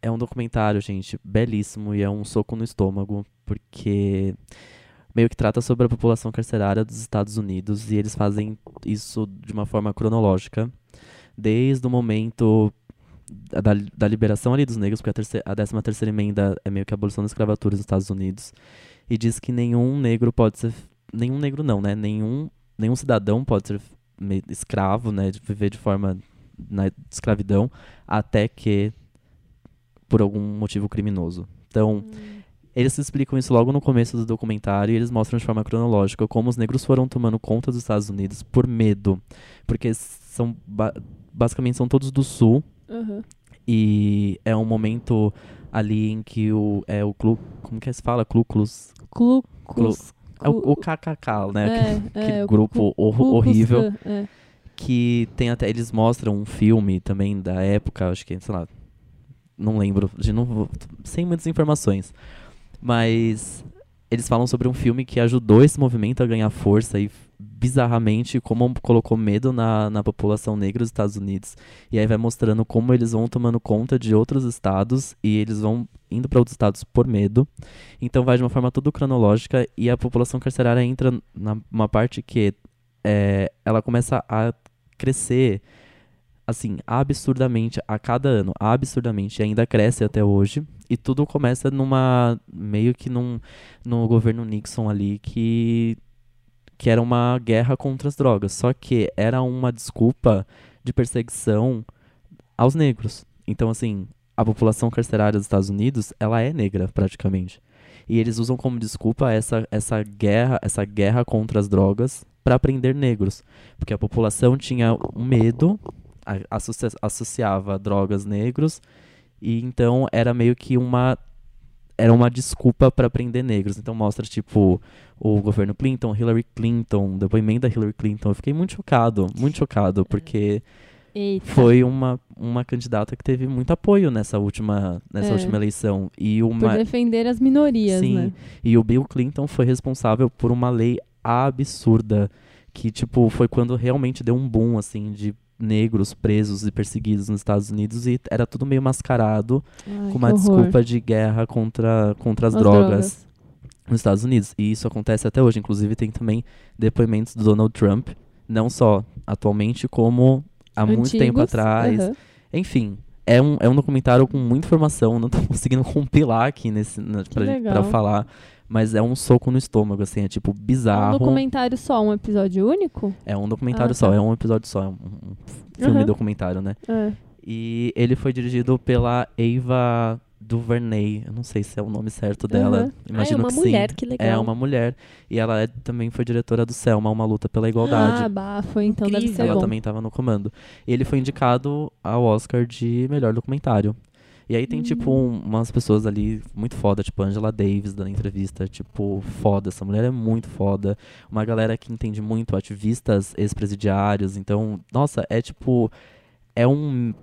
é um documentário, gente, belíssimo e é um soco no estômago, porque meio que trata sobre a população carcerária dos Estados Unidos e eles fazem isso de uma forma cronológica, desde o momento da, da liberação ali dos negros, porque a, terceira, a 13 terceira emenda é meio que a abolição da escravatura nos Estados Unidos, e diz que nenhum negro pode ser, nenhum negro não, né, nenhum, nenhum cidadão pode ser escravo, né, de viver de forma na escravidão, até que por algum motivo criminoso. Então, eles explicam isso logo no começo do documentário e eles mostram de forma cronológica como os negros foram tomando conta dos Estados Unidos por medo, porque são ba- basicamente são todos do sul Aham. e é um momento ali em que o é o Clu, como que se fala? Clu Klux, Clu, Klux- é o, o KKK, né? É, Aquele- é, o grupo Klux horrível Klan, é. que tem até eles mostram um filme também da época, acho que, sei lá, não lembro, de novo, sem muitas informações. Mas eles falam sobre um filme que ajudou esse movimento a ganhar força e bizarramente como colocou medo na, na população negra dos Estados Unidos. E aí vai mostrando como eles vão tomando conta de outros estados e eles vão indo para outros estados por medo. Então vai de uma forma tudo cronológica e a população carcerária entra numa parte que é, ela começa a crescer assim, absurdamente a cada ano, absurdamente, ainda cresce até hoje. E tudo começa numa meio que num no governo Nixon ali que que era uma guerra contra as drogas, só que era uma desculpa de perseguição aos negros. Então assim, a população carcerária dos Estados Unidos, ela é negra praticamente. E eles usam como desculpa essa, essa guerra, essa guerra contra as drogas para prender negros, porque a população tinha medo, associa- associava drogas negros e então era meio que uma era uma desculpa para prender negros. Então mostra tipo o governo Clinton, Hillary Clinton, depoimento da Hillary Clinton. Eu fiquei muito chocado, muito chocado, porque Eita. foi uma, uma candidata que teve muito apoio nessa última nessa É. última eleição e Por uma defender as minorias, Sim, né? e o Bill Clinton foi responsável por uma lei absurda que tipo foi quando realmente deu um boom assim de negros presos e perseguidos nos Estados Unidos e era tudo meio mascarado Ai, com uma desculpa de guerra contra contra as, As drogas, nos Estados Unidos. E isso acontece até hoje, inclusive tem também depoimentos do Donald Trump, não só atualmente como há muito tempo Antigos, atrás. aham. Enfim, é um, é um documentário com muita informação. Não tô *laughs* conseguindo compilar aqui nesse, na, pra, pra falar. Mas é um soco no estômago, assim, é tipo É um bizarro. documentário só, um episódio único? É um documentário Ah, só, tá. é um episódio só, é um, um filme Aham. documentário, né? É. E ele foi dirigido pela Eva DuVernay. Eu não sei se é o nome certo dela. Aham. Ah, é Imagino uma que mulher, sim. que legal. É uma mulher. E ela é- também foi diretora do Selma, Uma Luta pela Igualdade. Ah, bafo, então deve Incrível. ser ela bom. também estava no comando. E ele foi indicado ao Oscar de melhor documentário. E aí tem, tipo, Hum. um- umas pessoas ali muito foda, tipo, Angela Davis dando entrevista, tipo, foda. Essa mulher é muito foda. Uma galera que entende muito, ativistas ex-presidiários. Então, nossa, é tipo. É um,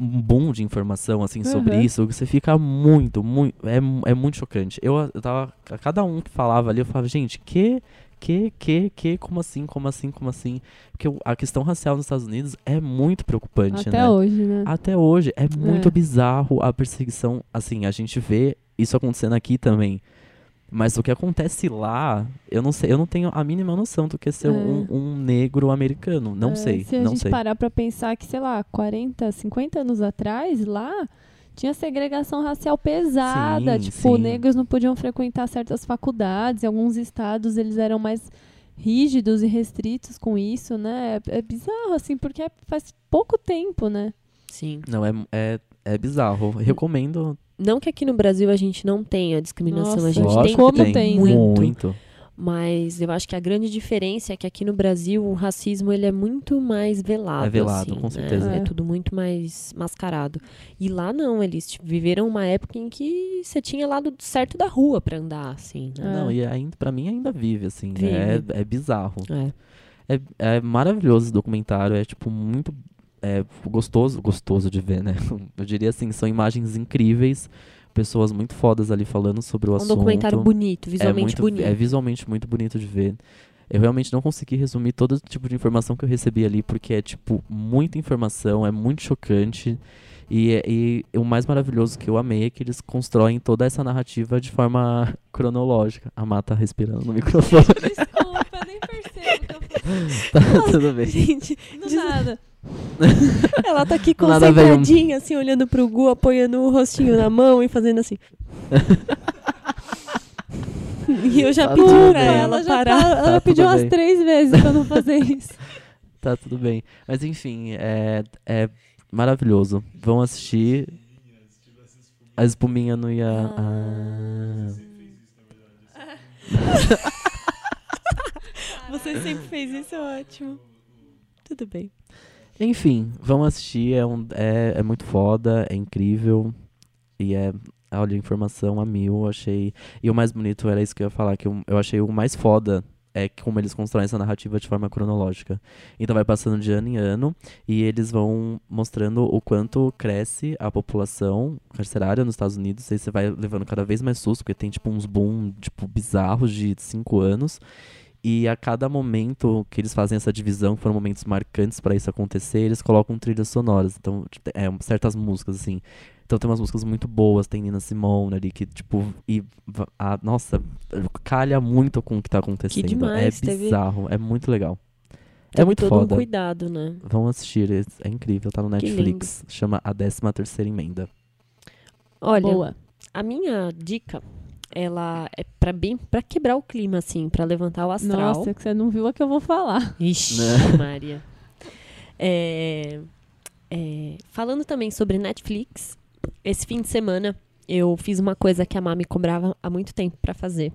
um boom de informação, assim, sobre Uhum. isso. que Você fica muito, muito. É, é muito chocante. Eu, eu tava. a Cada um que falava ali, eu falava, gente, que. Que, que, que, como assim, como assim, como assim? Porque a questão racial nos Estados Unidos é muito preocupante, Até né? hoje, né? Até hoje é muito É. bizarro a perseguição. Assim, a gente vê isso acontecendo aqui também. Mas o que acontece lá, eu não sei, eu não tenho a mínima noção do que é ser É. um, um negro americano. Não É, sei, Se a não gente sei. parar pra pensar que, sei lá, 40, 50 anos atrás, lá tinha segregação racial pesada. Sim, tipo, sim. negros não podiam frequentar certas faculdades. Em alguns estados eles eram mais rígidos e restritos com isso, né? É, é bizarro, assim, porque é- faz pouco tempo, né? Sim. Não, é, é, é bizarro. Eu recomendo. Não que aqui no Brasil a gente não tenha discriminação, Nossa, a gente tem, como tem. tem, muito. Muito. Mas eu acho que a grande diferença é que aqui no Brasil o racismo ele é muito mais velado. É velado, assim, com né? certeza. É. É. tudo muito mais mascarado. E lá não, eles tipo, viveram uma época em que você tinha lado certo da rua pra andar, assim. Né? Não, e ainda, pra mim ainda vive, assim. Vive. É, é bizarro. É. É, é maravilhoso esse documentário, é tipo muito é, gostoso, gostoso de ver, né? *laughs* Eu diria assim, são imagens incríveis, pessoas muito fodas ali falando sobre o Um assunto. documentário bonito, visualmente é muito, bonito. É visualmente muito bonito de ver. Eu realmente não consegui resumir todo tipo de informação que eu recebi ali, porque é, tipo, muita informação, é muito chocante. E, e o mais maravilhoso que eu amei é que eles constroem toda essa narrativa de forma *laughs* cronológica. A Má tá respirando no microfone. *laughs* Desculpa, nem percebo que eu *laughs* tá tudo bem. Gente, Do nada. *laughs* ela tá aqui concentradinha, assim, olhando pro Gu, apoiando o rostinho na mão e fazendo assim. *laughs* e eu já Tá pedi pra bem. ela já parar. tá- ela Tá pediu umas bem. três vezes pra não fazer *laughs* isso. Tá tudo bem. Mas enfim, é, é maravilhoso. Vão assistir. A espuminha não ia. Ah. Você sempre fez isso, é ótimo. Tudo bem. Enfim, vão assistir. É, um, é, é muito foda, é incrível. E é. Olha, informação a mil. eu Achei. E o mais bonito era isso que eu ia falar, que eu, eu achei o mais foda. É como eles constroem essa narrativa de forma cronológica. Então vai passando de ano em ano e eles vão mostrando o quanto cresce a população carcerária nos Estados Unidos. Aí você vai levando cada vez mais susto, porque tem tipo uns boom tipo, bizarros de cinco anos. E a cada momento que eles fazem essa divisão, que foram momentos marcantes para isso acontecer, eles colocam trilhas sonoras. Então, tipo, é, certas músicas, assim. Então tem umas músicas muito boas, tem Nina Simone ali, que, tipo, e, a, nossa, calha muito com o que tá acontecendo. demais, é teve- bizarro, é muito legal. É Teve muito todo foda. um cuidado, né? Vão assistir, é, é incrível, tá no Que Netflix. Chama A 13 Terceira Emenda. Olha, Boa. a minha dica, ela é pra bem para quebrar o clima, assim, pra levantar o astral. Nossa, que você não viu a que eu vou falar. Ixi, Né? *laughs* Maria. É, é, falando também sobre Netflix, esse fim de semana eu fiz uma coisa que a Má me cobrava há muito tempo pra fazer.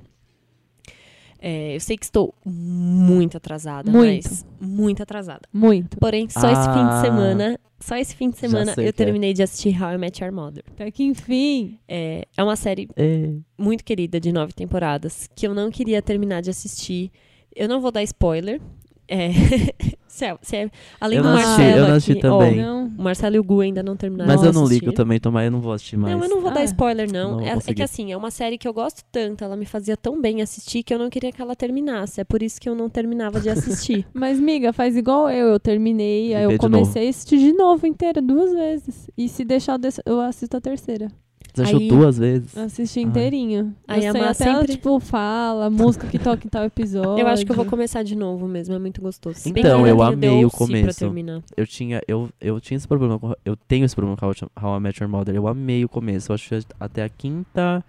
É, eu sei que estou muito atrasada, Muito. mas muito atrasada. Muito. Porém, só esse fim de Ah. semana, só esse fim de semana eu que é. terminei de assistir How I Met Your Mother. Até que enfim. É, é uma série É. muito querida de nove temporadas que eu não queria terminar de assistir. Eu não vou dar spoiler. É, *laughs* se é- se é- além Eu do não assisti, Marcelo eu não aqui- assisti ó, também. Não. o Marcelo e o Gu ainda não terminaram Mas eu não assistir. ligo também, tomar eu não vou assistir mais. Não, eu não vou Ah, dar é. spoiler, não. Não É- é, que assim, é uma série que eu gosto tanto, ela me fazia tão bem assistir que eu não queria que ela terminasse. É por isso que eu não terminava de assistir. *laughs* Mas, miga, faz igual eu. Eu terminei, aí eu comecei a assistir de novo inteira, duas vezes. E se deixar, eu assisto a terceira. Você achou Aí- duas vezes? Assisti Ai. inteirinho. Aí eu a Má até ela, sempre- tipo, fala, música que toca em tal episódio. *laughs* Eu acho que eu vou começar de novo mesmo, é muito gostoso. Se Então, eu amei o começo. Eu tinha, eu, eu tinha esse problema com, eu tenho esse problema com How, How I Met Your Mother. Eu amei o começo. Eu acho que até a quinta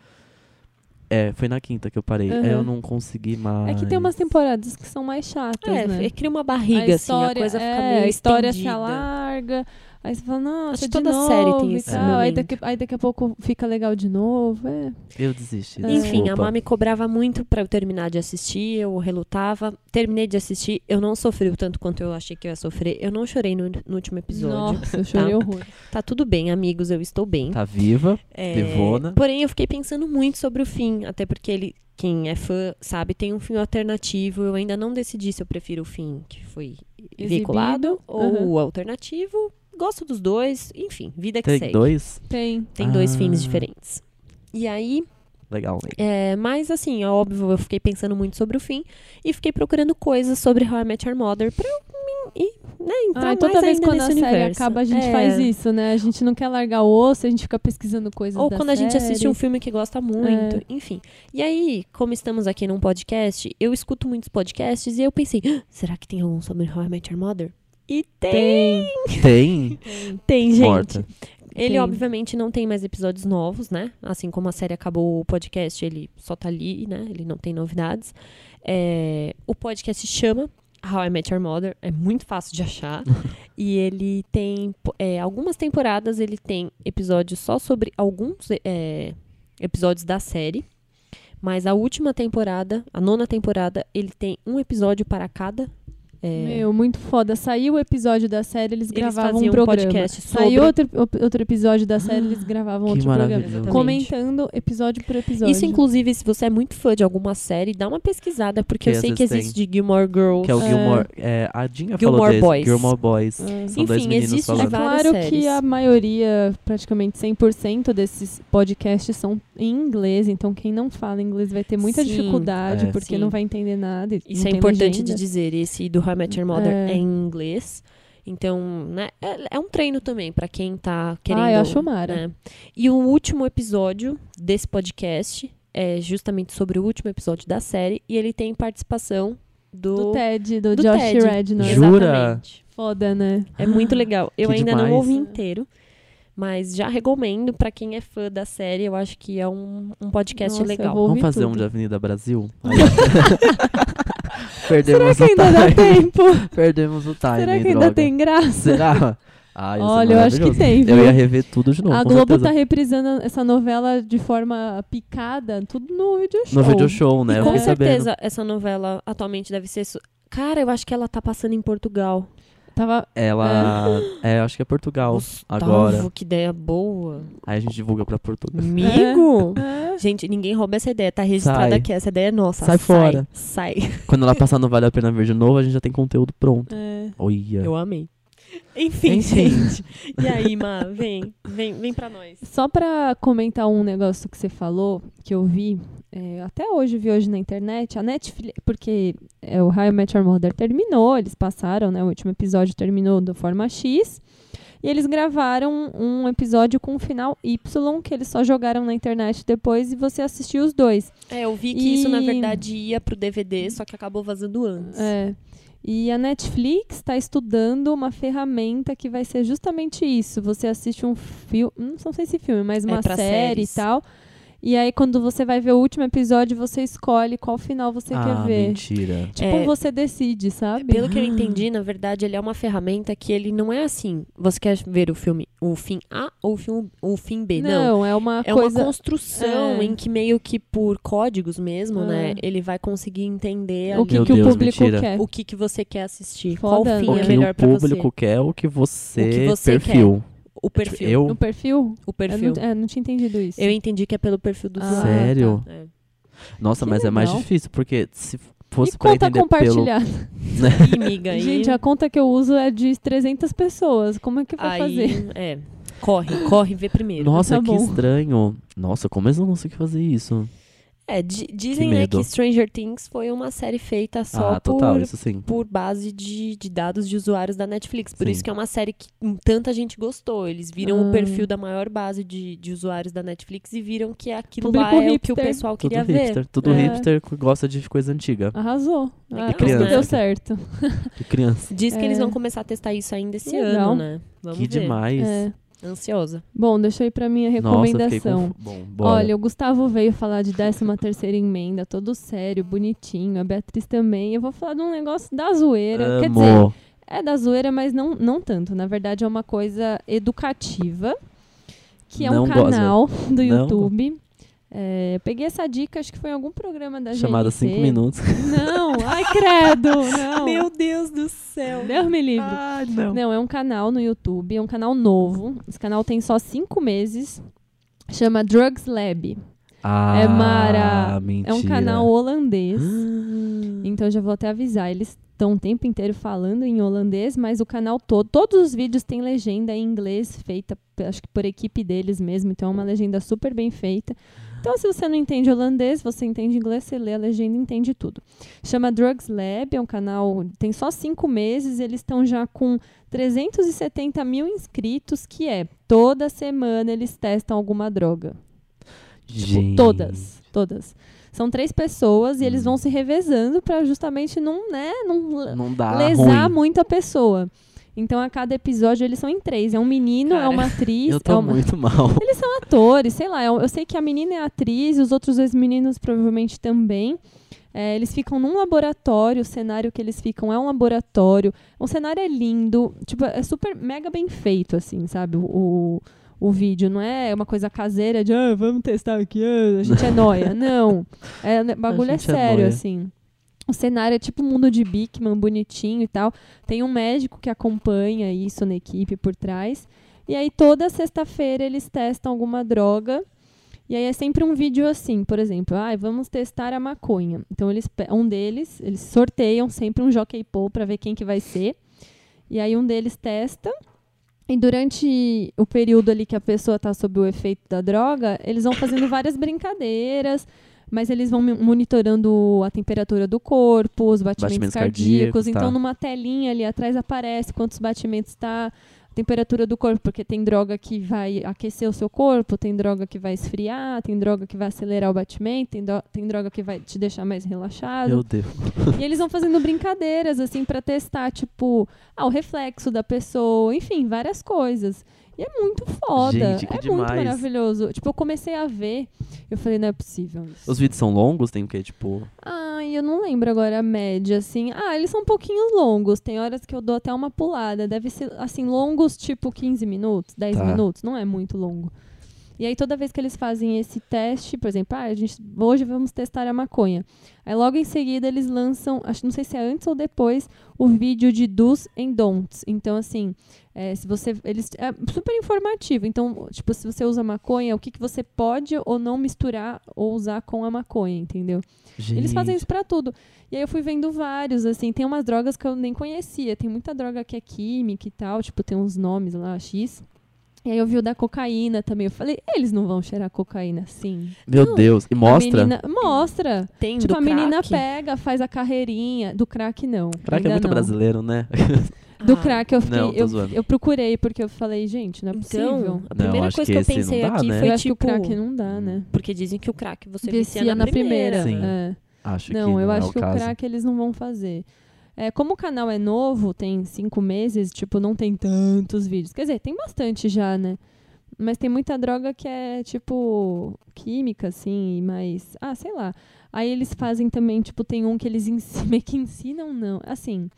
é, foi na quinta que eu parei. Aí eu Uhum. não consegui mais. É que tem umas temporadas que são mais chatas, É, né? cria uma barriga, assim, a coisa fica é, meio a história se estendida. alarga. Aí você fala, nossa, Acho toda novo série tem tal. Aí daqui, aí daqui a pouco fica legal de novo. É. Eu desisti. Enfim, a. Má me cobrava muito pra eu terminar de assistir, eu relutava. Terminei de assistir, eu não sofri o tanto quanto eu achei que eu ia sofrer. Eu não chorei no, no último episódio. Nossa, eu chorei Tá. horror. Tá tudo bem, amigos, eu estou bem. Tá viva, É, vivona. Porém, eu fiquei pensando muito sobre o fim, até porque ele, quem é fã, sabe, tem um fim alternativo. Eu ainda não decidi se eu prefiro o fim que foi Exibido, veiculado ou uhum. o alternativo. Gosto dos dois, enfim, vida que Tem segue. dois? Tem. Tem dois Ah. fins diferentes. E aí, Legal, é, mas assim, é óbvio, eu fiquei pensando muito sobre o fim e fiquei procurando coisas sobre How I Met Your Mother pra eu me, e, né, entrar Ah, toda mais vez ainda quando a série universo. acaba, a gente É. faz isso, né? A gente não quer largar o osso, a gente fica pesquisando coisas Ou da quando a gente assiste série. um filme que gosta muito, É. enfim. E aí, como estamos aqui num podcast, eu escuto muitos podcasts e eu pensei, "Ah, será que tem algum sobre How I Met Your Mother? E tem, Tem. Tem. *laughs* tem, gente. Morta. Ele, Tem. obviamente, não tem mais episódios novos, né? Assim como a série acabou o podcast, ele só tá ali, né? Ele não tem novidades. É, o podcast chama How I Met Your Mother, é muito fácil de achar. *laughs* e ele tem é, algumas temporadas, ele tem episódios só sobre alguns é, episódios da série. Mas a última temporada, a nona temporada, ele tem um episódio para cada. É, Meu, muito foda. Saiu o episódio da série, eles Eles gravavam um um programa. podcast Saiu sobre- outro, op- outro episódio da série, eles gravavam Que outro programa. Comentando episódio por episódio. Isso, inclusive, se você é muito fã de alguma série, dá uma pesquisada, porque Que eu sei que existe de Gilmore Girls. Que é o É. Gilmore. É, a Dinha Gilmore falou desse. Boys. Gilmore Boys. É. São dois Enfim, meninos existe falando. É várias claro séries. que a maioria, praticamente 100% desses podcasts são em inglês, então quem não fala inglês vai ter muita Sim, dificuldade, é. porque Sim. não vai entender nada. e Isso não é tem importante legenda. de dizer. Esse do How I Met Your Mother É. é, em inglês. Então, né, é, é um treino também pra quem tá querendo. Ah, eu acho mara. né. E o último episódio desse podcast é justamente sobre o último episódio da série. E ele tem participação do, Do Ted, do, do Josh Ted. Rednor. Jura? Exatamente. Foda, né? É muito legal. Eu ainda demais. não ouvi inteiro. Mas já recomendo pra quem é fã da série. Eu acho que é um, um podcast Nossa, legal. Vamos fazer um tudo. de Avenida Brasil? *laughs* *laughs* Perdemos Será que o ainda dá tempo? *laughs* Perdemos o time, Será que droga. ainda tem graça? Será? Ah, Olha, eu acho que tem, Eu viu? ia rever tudo de novo, a Globo certeza. tá reprisando essa novela de forma picada, tudo no video show. No video show, né? E eu com fiquei sabendo. certeza essa novela atualmente deve ser. Cara, eu acho que ela tá passando em Portugal. Tava... Ela... É, acho que é Portugal agora. Gustavo, que ideia boa. Aí a gente divulga pra Portugal. Amigo! É. Gente, ninguém rouba essa ideia. Tá registrada Sai. aqui. Essa ideia é nossa. Sai fora. Sai. Quando ela passar no Vale a Pena Ver de novo, a gente já tem conteúdo pronto. É. Olha. Eu amei. Enfim, Enfim. gente. E aí, Má, vem. Vem, vem pra nós. Só pra comentar um negócio que você falou, que eu vi, é, até hoje vi hoje na internet, a Netflix, porque é, o How I Met Your Mother terminou, eles passaram, né, o último episódio terminou da forma X, e eles gravaram um episódio com um final Y, que eles só jogaram na internet depois e você assistiu os dois. É, eu vi que isso, na E- verdade, ia pro DVD, só que acabou vazando antes. É. E a Netflix está estudando uma ferramenta que vai ser justamente isso. Você assiste um filme, não sei se filme, mas É uma pra série séries. e tal. E aí, quando você vai ver o último episódio, você escolhe qual final você ah, quer ver. mentira. Tipo, É. você decide, sabe? Pelo que eu entendi, na verdade, ele é uma ferramenta que ele não é assim. Você quer ver o filme, o fim A ou o fim, o fim B? Não. Não, é uma É coisa. uma construção É. em que meio que por códigos mesmo, É. né? Ele vai conseguir entender o que, que o Deus, público mentira. quer. o que, que você quer assistir. Foda, Qual fim O é melhor o pra público você. quer, o que você, O que você perfil. O perfil. Eu? No perfil? O perfil. Eu não, é, não tinha entendido isso. Eu entendi que é pelo perfil do Ah, usuário. Sério? tá. É. Nossa, Que mas é mais legal. difícil, porque se fosse e pra conta entender pelo... compartilhada. *laughs* Ih, miga, aí, Gente, a conta que eu uso é de 300 pessoas. Como é que vai fazer? É. Corre, corre, vê primeiro. Nossa, Tá que bom. estranho. Nossa, como eles não conseguem fazer isso? É, di- dizem Que né, que Stranger Things foi uma série feita só ah, total, por, isso sim. por base de, de dados de usuários da Netflix. Por Sim. isso que é uma série que tanta gente gostou. Eles viram Ah. o perfil da maior base de, de usuários da Netflix e viram que aquilo Público lá é o que o pessoal Tudo queria hipster. ver. Tudo É. hipster que gosta de coisa antiga. Arrasou. Legal, Ah, por isso que criança. deu certo. *laughs* De criança. Diz que É. eles vão começar a testar isso ainda esse Legal. ano, né? Vamos que ver. demais. É. Ansiosa. Bom, deixa eu ir pra minha Nossa, recomendação. com... Bom, bora. Olha, o Gustavo veio falar de 13 terceira emenda, todo sério, bonitinho. A Beatriz também. Eu vou falar de um negócio da zoeira. Quer dizer, é da zoeira, mas não, não tanto. Na verdade, é uma coisa educativa, que é Não um canal do Não. É, eu peguei essa dica, acho que foi em algum programa da Chamada GNC. 5 minutos. Não, ai credo, não. *laughs* Meu Deus do céu. Deus me livre. Ai, não. Não, é um canal no YouTube, é um canal novo. Esse canal tem só cinco meses. Chama Drugs Lab. Ah, é mara. mentira. É um canal holandês. Ah, Então já vou até avisar. Eles estão o tempo inteiro falando em holandês, mas o canal todo, todos os vídeos têm legenda em inglês feita, acho que por equipe deles mesmo. Então é uma legenda super bem feita. Então, se você não entende holandês, você entende inglês, você lê a legenda e entende tudo. Chama Drugs Lab, é um canal, tem só cinco meses, eles estão já com 370 mil inscritos, que é toda semana eles testam alguma droga. Tipo, todas, todas. São três pessoas e eles Hum. vão se revezando pra justamente não, né, não Não lesar ruim. muito a pessoa. Então, a cada episódio eles são em três. É um menino, é Cara, uma *laughs* atriz, Eu é tô uma... muito mal. *laughs* Eles são atores, sei lá. Eu, eu sei que a menina é atriz, os outros dois meninos provavelmente também. É, eles ficam num laboratório, o cenário que eles ficam é um laboratório. O cenário é lindo, tipo, é super mega bem feito, assim, sabe? O, o, vídeo não é uma coisa caseira de ah, vamos testar aqui, ah, a gente é *laughs* noia. Não. É, bagulho é é sério, nóia. assim. O cenário é tipo o mundo de Bigman, bonitinho e tal. Tem um médico que acompanha isso na equipe por trás. E aí toda sexta-feira eles testam alguma droga. E aí é sempre um vídeo assim, por exemplo, ah, vamos testar a maconha. Então eles um deles, eles sorteiam sempre um jockey pole para ver quem que vai ser. E aí um deles testa. E durante o período ali que a pessoa está sob o efeito da droga, eles vão fazendo várias brincadeiras, mas eles vão monitorando a temperatura do corpo, os batimentos, Batimentos cardíacos. cardíacos, Então, tá. numa telinha ali atrás aparece quantos batimentos está, a temperatura do corpo, porque tem droga que vai aquecer o seu corpo, tem droga que vai esfriar, tem droga que vai acelerar o batimento, tem, tem droga que vai te deixar mais relaxado. Meu Deus. E eles vão fazendo brincadeiras, assim, pra testar, tipo, ah, o reflexo da pessoa, enfim, várias coisas. E é muito foda. Gente, que é muito demais. maravilhoso. Tipo, eu comecei a ver, eu falei, não é possível isso. Os vídeos são longos? Tem o quê? Tipo. Ai, eu não lembro agora a média, assim. Ah, eles são um pouquinho longos. Tem horas que eu dou até uma pulada. Deve ser, assim, longos, tipo 15 minutos, 10 Tá. minutos. Não é muito longo. E aí, toda vez que eles fazem esse teste, por exemplo, ah, a gente, hoje vamos testar a maconha. Aí, logo em seguida, eles lançam, acho, não sei se é antes ou depois, o vídeo de do's and don'ts. Então, assim, é, se você. Eles, é super informativo. Então, tipo, se você usa maconha, o que, que você pode ou não misturar ou usar com a maconha, entendeu? Gente. Eles fazem isso pra tudo. E aí eu fui vendo vários, assim, tem umas drogas que eu nem conhecia. Tem muita droga que é química e tal, tipo, tem uns nomes lá, X. E aí eu vi o da cocaína também. Eu falei, eles não vão cheirar cocaína assim. Meu Não. Deus. E mostra? A menina, mostra. Tem tipo, do a menina crack? pega, faz a carreirinha. Do crack, não. Crack é muito não. brasileiro, né? Do Ah, crack eu fiquei. Não, eu, eu procurei, porque eu falei, gente, não é possível. Então, a Não, primeira acho coisa que que, eu não pensei dá, aqui né? foi eu acho tipo. que o crack não dá, né? Porque dizem que o crack você Vicia, vicia, na primeira. Sim. É. Acho que Não, não eu é acho o que caso. o crack eles não vão fazer. É, como o canal é novo, tem cinco meses, tipo, não tem tantos vídeos. Quer dizer, tem bastante já, né? Mas tem muita droga que é, tipo, química, assim, mas. Ah, sei lá. Aí eles fazem também, tipo, tem um que eles *laughs* ensi- meio que ensinam, não. Assim.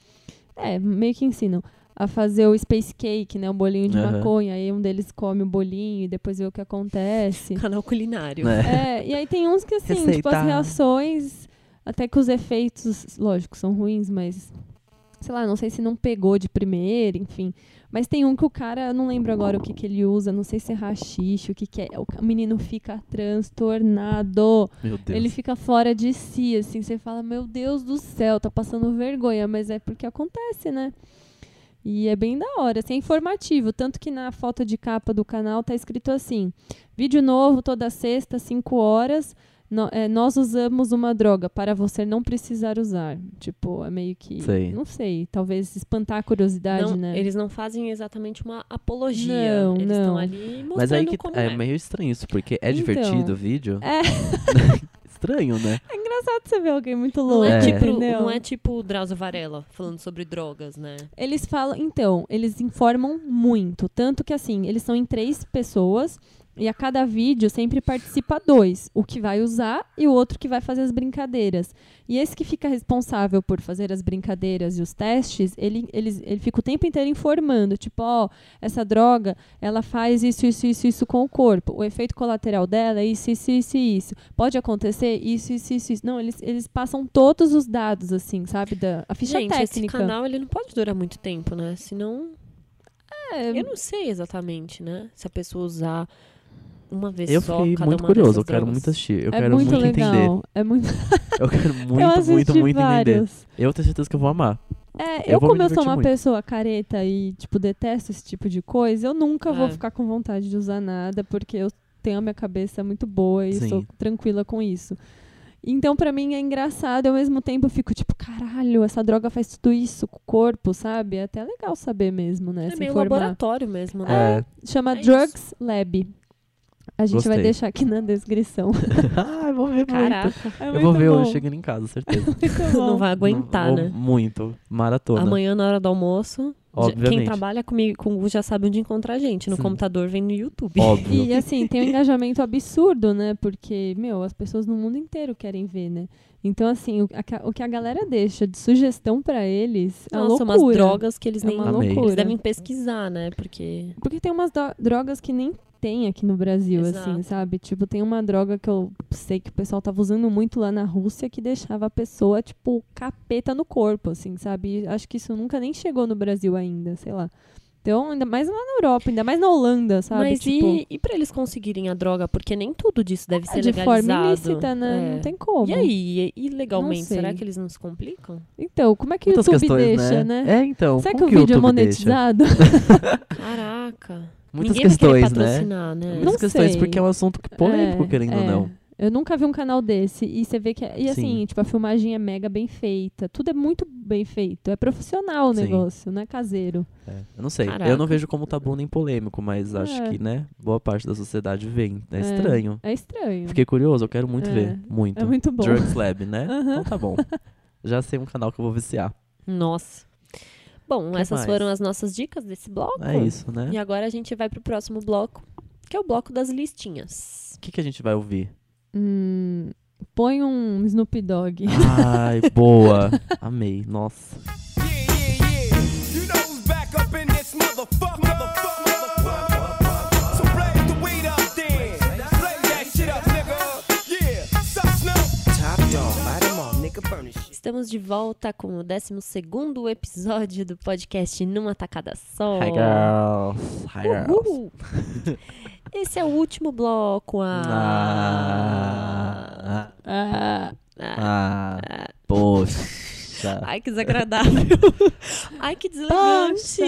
É, meio que ensinam. A fazer o space cake, né? O bolinho de Aham. maconha. Aí um deles come o bolinho e depois vê o que acontece. *laughs* Canal culinário. É. É, e aí tem uns que, assim, tipo, Receita. as reações, até que os efeitos, lógico, são ruins, mas, sei lá, não sei se não pegou de primeira, enfim. Mas tem um que o cara, eu não lembro agora o que, que ele usa, não sei se é rachixe, o que, que é. O menino fica transtornado. Meu Deus. Ele fica fora de si, assim. Você fala, meu Deus do céu, tá passando vergonha, mas é porque acontece, né? E é bem da hora, assim, é informativo. Tanto que na foto de capa do canal tá escrito assim: vídeo novo toda sexta, 5 horas. No- é, nós usamos uma droga para você não precisar usar. Tipo, é meio que. Sei. Não sei, talvez espantar a curiosidade, Não, né? Eles não fazem exatamente uma apologia. Não, eles não. estão ali mostrando Mas aí que como é é. meio estranho isso, porque é Então. divertido o vídeo. É. *laughs* Estranho, né? É engraçado você ver alguém muito Não louco, é, É. tipo, entendeu? não é tipo o Drauzio Varela falando sobre drogas, né? Eles falam, então, eles informam muito. Tanto que, assim, eles são em três pessoas e a cada vídeo sempre participa dois. O que vai usar e o outro que vai fazer as brincadeiras. E esse que fica responsável por fazer as brincadeiras e os testes, ele, eles, ele fica o tempo inteiro informando. Tipo, ó, essa droga, ela faz isso, isso, isso, isso com o corpo. O efeito colateral dela é isso, isso, isso, isso. Pode acontecer isso, isso, isso, isso. Não, eles, eles passam todos os dados, assim, sabe? Da, a ficha Gente, esse técnica. canal ele não pode durar muito tempo, né? Senão, É, eu não sei exatamente, né? Se a pessoa usar uma vez Eu só fiquei cada muito uma curioso, eu quero drogas. muito assistir. Eu é quero muito, muito, legal. entender. É muito. *laughs* Eu quero eu muito, assisti muito, muito entender. Eu tenho certeza que eu vou amar. É, Eu eu, vou como eu sou uma muito. pessoa careta e, tipo, detesto esse tipo de coisa, eu nunca vou É. ficar com vontade de usar nada, porque eu tenho a minha cabeça muito boa e Sim. sou tranquila com isso. Então, pra mim, é engraçado e ao mesmo tempo eu fico tipo, caralho, essa droga faz tudo isso com o corpo, sabe? É até legal saber mesmo, né? É meio informar. laboratório mesmo, né? É. Chama É isso. Drugs Lab. A gente vai Gostei. deixar aqui na descrição. *laughs* Ai, vou ver muito. Caraca, É eu muito vou ver bom. hoje chegando em casa, certeza. *laughs* Muito bom. não vai aguentar, Vou né? Muito. Maratona. Amanhã, na hora do almoço, já- quem Obviamente. trabalha comigo com o já sabe onde encontrar a gente. No Sim. computador vem no YouTube. Óbvio. E assim, tem um engajamento absurdo, né? Porque, meu, as pessoas no mundo inteiro querem ver, né? Então, assim, o, a que a- o que a galera deixa de sugestão pra eles é uma Nossa, loucura. umas drogas que eles É nem. uma Amei. loucura. Eles devem pesquisar, né? Porque. Porque tem umas drogas que nem tem aqui no Brasil, Exato. assim, sabe? Tipo, tem uma droga que eu sei que o pessoal tava usando muito lá na Rússia que deixava a pessoa, tipo, capeta no corpo, assim, sabe? E acho que isso nunca nem chegou no Brasil ainda, sei lá. Então, ainda mais lá na Europa, ainda mais na Holanda, sabe? Mas tipo, e, e pra eles conseguirem a droga? Porque nem tudo disso deve ser de legalizado. forma ilícita, né? É. Não tem como. E aí, e, e legalmente, será que eles não se complicam? Então, como é que o YouTube questões, deixa, né? né? É, então. Será que o vídeo é monetizado? *laughs* *laughs* Caraca. Muitas Ninguém vai questões, né? patrocinar, né? Muitas Não questões, sei. porque é um assunto polêmico, É, querendo ou é. não. Eu nunca vi um canal desse. E você vê que. É, e assim, Sim. tipo, a filmagem é mega bem feita. Tudo é muito bem feito. É profissional o Sim. negócio, não é caseiro. É, Eu não sei. Caraca. Eu não vejo como tabu nem polêmico, mas acho É. que, né, boa parte da sociedade vem. É, É. estranho. É estranho. Fiquei curioso, eu quero muito É. ver. Muito. É muito bom. Drugs Lab, né? *laughs* Aham. Então tá bom. Já sei um canal que eu vou viciar. Nossa. Bom, Que essas mais? foram as nossas dicas desse bloco. É isso, né? E agora a gente vai pro próximo bloco, que é o bloco das listinhas. O que, que a gente vai ouvir? Hum, põe um Snoop Dogg. Ai, boa. *laughs* Amei. Nossa. Estamos de volta com o 12 episódio do podcast Numa Tacada Só. Hi, girls. Hi, girls. *laughs* Esse é o último bloco. Ah. Ah, Ah, Ah. ah, poxa. Ai, que desagradável. *laughs* Ai, que deselegante.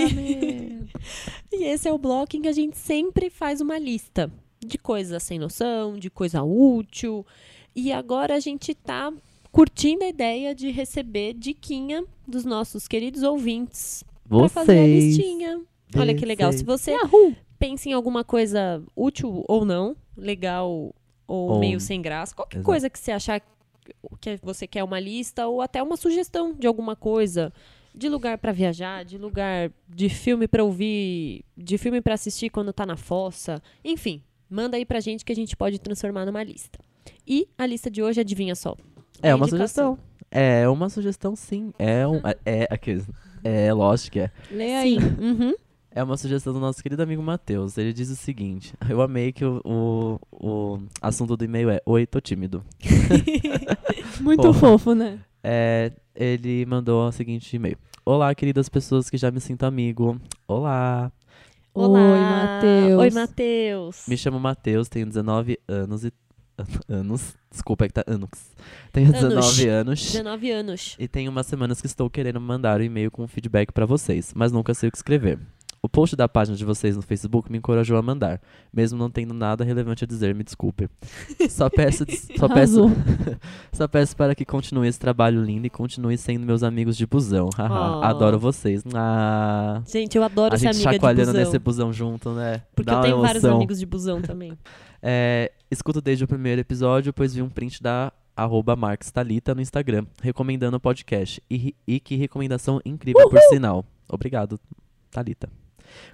E esse é o bloco em que a gente sempre faz uma lista de coisas sem noção, de coisa útil. E agora a gente tá curtindo a ideia de receber diquinha dos nossos queridos ouvintes pra fazer a Vocês. listinha. Olha que legal. Se Vocês. você Yahoo! pensa em alguma coisa útil ou não, legal ou, Ou- meio sem graça, qualquer Exato. coisa que você achar que você quer uma lista ou até uma sugestão de alguma coisa, de lugar pra viajar, de lugar de filme pra ouvir, de filme pra assistir quando tá na fossa, enfim, manda aí pra gente que a gente pode transformar numa lista. E a lista de hoje, adivinha só? É uma indicação. sugestão. É uma sugestão, sim. É um. É, aqueles. É, lógico que é. Leia aí. Uhum. É uma sugestão do nosso querido amigo Matheus. Ele diz o seguinte: Eu amei que o, o, o assunto do e-mail é Oi, tô tímido. *laughs* Muito Porra. fofo, né? É, ele mandou o seguinte e-mail: Olá, queridas pessoas que já me sinto amigo. Olá. Olá. Oi, Matheus. Oi, Matheus. Me chamo Matheus, tenho 19 anos e. *laughs* Anos? Desculpa, é que tá anos. Tenho Anos. 19 anos. 19 anos. E tem umas semanas que estou querendo mandar um e-mail com feedback pra vocês, mas nunca sei o que escrever. O post da página de vocês no Facebook me encorajou a mandar, mesmo não tendo nada relevante a dizer, me desculpe. Só *laughs* peço, só peço, *laughs* só peço para que continue esse trabalho lindo e continue sendo meus amigos de busão. Oh. Adoro vocês. Ah, Gente, eu adoro a ser gente amiga de chacoalhando busão. nesse busão junto, né? Porque Dá eu tenho vários amigos de busão também. É, escuto desde o primeiro episódio, pois vi um print da arroba no Instagram, recomendando o podcast. E, e que recomendação incrível, por sinal. Obrigado, Thalita.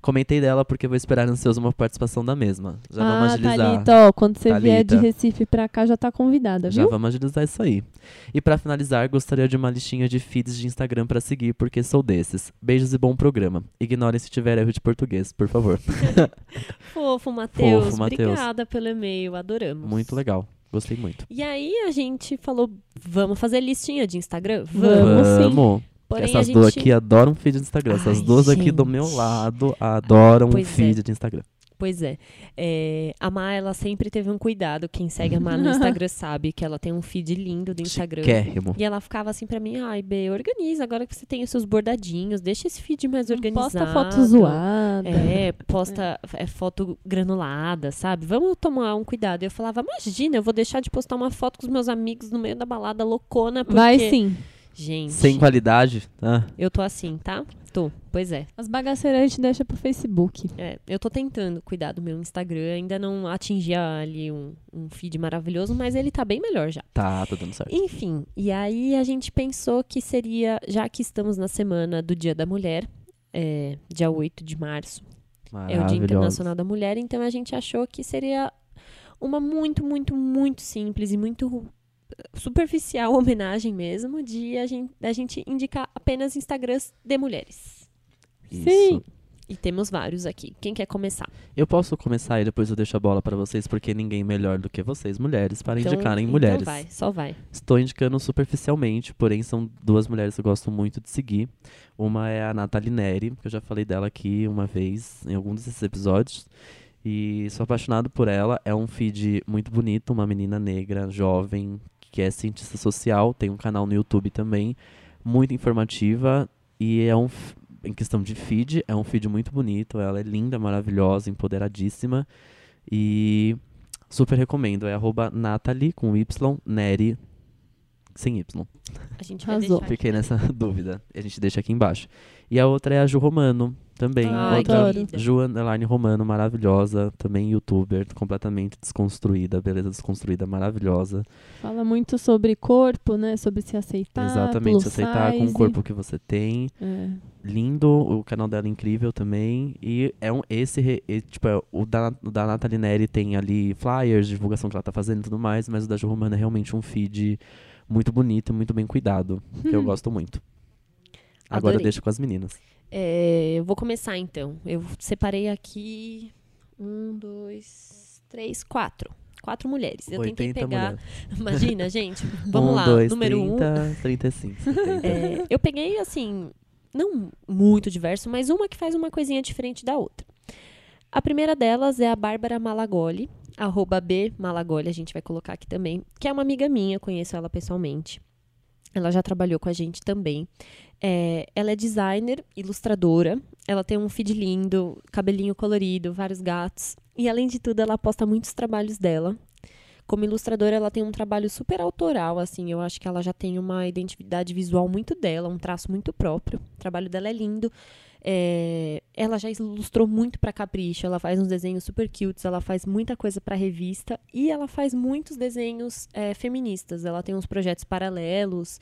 Comentei dela porque vou esperar ansioso uma participação da mesma. Já vamos ah, agilizar. Thalita, ó, quando você vier de Thalita. Recife pra cá, já tá convidada, Já viu? vamos agilizar isso aí. E pra finalizar, gostaria de uma listinha de feeds de Instagram pra seguir, porque sou desses. Beijos e bom programa. Ignorem se tiver erro de português, por favor. *laughs* Fofo, Matheus. Fofo, Matheus. Obrigada pelo e-mail, adoramos. Muito legal. Gostei muito. E aí a gente falou, vamos fazer listinha de Instagram? Vamos. sim. Porém, Essas a duas gente... aqui adoram feed de Instagram. Essas Ai, duas aqui do gente. meu lado adoram Pois é. feed de Instagram. Pois é. É, A Má, ela sempre teve um cuidado. Quem segue a Má no *laughs* Instagram sabe que ela tem um feed lindo do Instagram. Chiquérrimo. E ela ficava assim pra mim, ai, B, organiza, agora que você tem os seus bordadinhos, deixa esse feed mais organizado. Posta foto zoada. É, posta é, foto granulada, sabe? Vamos tomar um cuidado. E eu falava, imagina, eu vou deixar de postar uma foto com os meus amigos no meio da balada loucona, porque... Vai sim. Gente, Sem qualidade. Ah, eu tô assim, tá? Tô, pois é. As bagaceiras a gente deixa pro Facebook. É, eu tô tentando cuidar do meu Instagram, ainda não atingi ali um, um feed maravilhoso, mas ele tá bem melhor já. tá, tá dando certo. Enfim, e aí a gente pensou que seria, já que estamos na semana do Dia da Mulher, é, dia 8 de março, é o Dia. Internacional da Mulher, então a gente achou que seria uma muito, muito, muito simples e muito superficial *laughs* homenagem mesmo de a gente, a gente indicar apenas Instagrams de mulheres. Isso. Sim. E temos vários aqui. Quem quer começar? Eu posso começar e depois eu deixo a bola pra vocês, porque ninguém melhor do que vocês, mulheres, para Então- indicarem então mulheres. vai, só vai. Estou indicando superficialmente, porém são duas mulheres que eu gosto muito de seguir. Uma é a Nathalie Neri, que eu já falei dela aqui uma vez em algum desses episódios. E sou apaixonado por ela. É um feed muito bonito, uma menina negra, jovem, que é cientista social, tem um canal no YouTube também, muito informativa. E é um, em questão de feed, é um feed muito bonito. Ela é linda, maravilhosa, empoderadíssima. E super recomendo. É arroba Nathalie com Y, Neri sem Y. A gente vai Fiquei nessa *laughs* dúvida. A gente deixa aqui embaixo. E a outra é a Ju Romano, também. Ai, outra querida. Ju Underline Romano, maravilhosa. Também youtuber, completamente desconstruída. Beleza desconstruída, maravilhosa. Fala muito sobre corpo, né? Sobre se aceitar. Exatamente, se aceitar com o size. corpo que você tem. É. Lindo, o canal dela é incrível também. E é um esse, e, tipo, é, o da, o da Nathalie Neri tem ali flyers, divulgação que ela tá fazendo e tudo mais, mas o da Ju Romano é realmente um feed muito bonito e muito bem cuidado, que eu *laughs* gosto muito. Agora deixa com as meninas. É, eu vou começar então. Eu separei aqui um, dois, três, quatro. Quatro mulheres. Eu tentei 80 pegar. mulheres. *laughs* Imagina, gente. Vamos um, lá. dois, Número 30, um. 35, 70. *laughs* É, eu peguei, assim, não muito diverso, mas uma que faz uma coisinha diferente da outra. A primeira delas é a Bárbara Malagoli, arroba B Malagoli, a gente vai colocar aqui também, que é uma amiga minha, conheço ela pessoalmente. Ela já trabalhou com a gente também. É, ela é designer, ilustradora. Ela tem um feed lindo, cabelinho colorido, vários gatos. E além de tudo, ela posta muitos trabalhos dela. Como ilustradora, ela tem um trabalho super autoral, assim. Eu acho que ela já tem uma identidade visual muito dela, um traço muito próprio. O trabalho dela é lindo. É, ela já ilustrou muito para Capricho, ela faz uns desenhos super cutes, ela faz muita coisa para revista e ela faz muitos desenhos é, feministas. Ela tem uns projetos paralelos.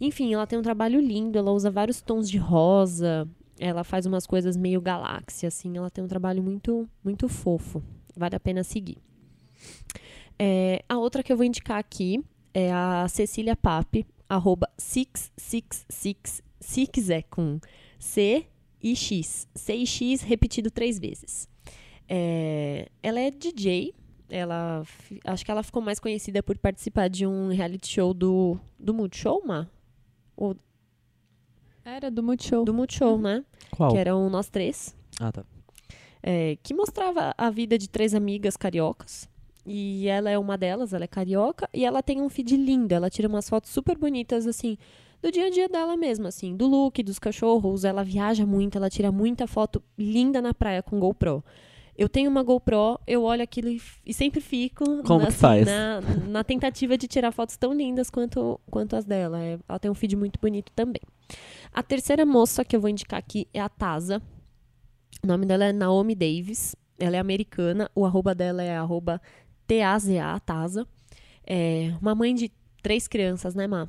Enfim, ela tem um trabalho lindo, ela usa vários tons de rosa, ela faz umas coisas meio galáxia, assim. Ela tem um trabalho muito, muito fofo. Vale a pena seguir. É, a outra que eu vou indicar aqui é a Cecília Pape, arroba 666, Six é com C e X. C e X repetido três vezes. É, ela é DJ. Ela, acho que ela ficou mais conhecida por participar de um reality show do, do Multishow, Ma? Ou Era do Multishow. do Multishow, né? Qual? Que eram nós três. Ah, tá. é, que mostrava a vida de três amigas cariocas. E ela é uma delas, ela é carioca, e ela tem um feed lindo. Ela tira umas fotos super bonitas, assim, do dia a dia dela mesmo, assim, do look, dos cachorros. Ela viaja muito, ela tira muita foto linda na praia com GoPro. Eu tenho uma GoPro, eu olho aquilo e, e sempre fico Como que assim? Na, na tentativa de tirar fotos tão lindas quanto, quanto as dela. É, ela tem um feed muito bonito também. A terceira moça que eu vou indicar aqui é a Taza. O nome dela é Naomi Davis. Ela é americana. O arroba dela é arroba T-A-Z-A, Taza. É uma mãe de três crianças, né, Má?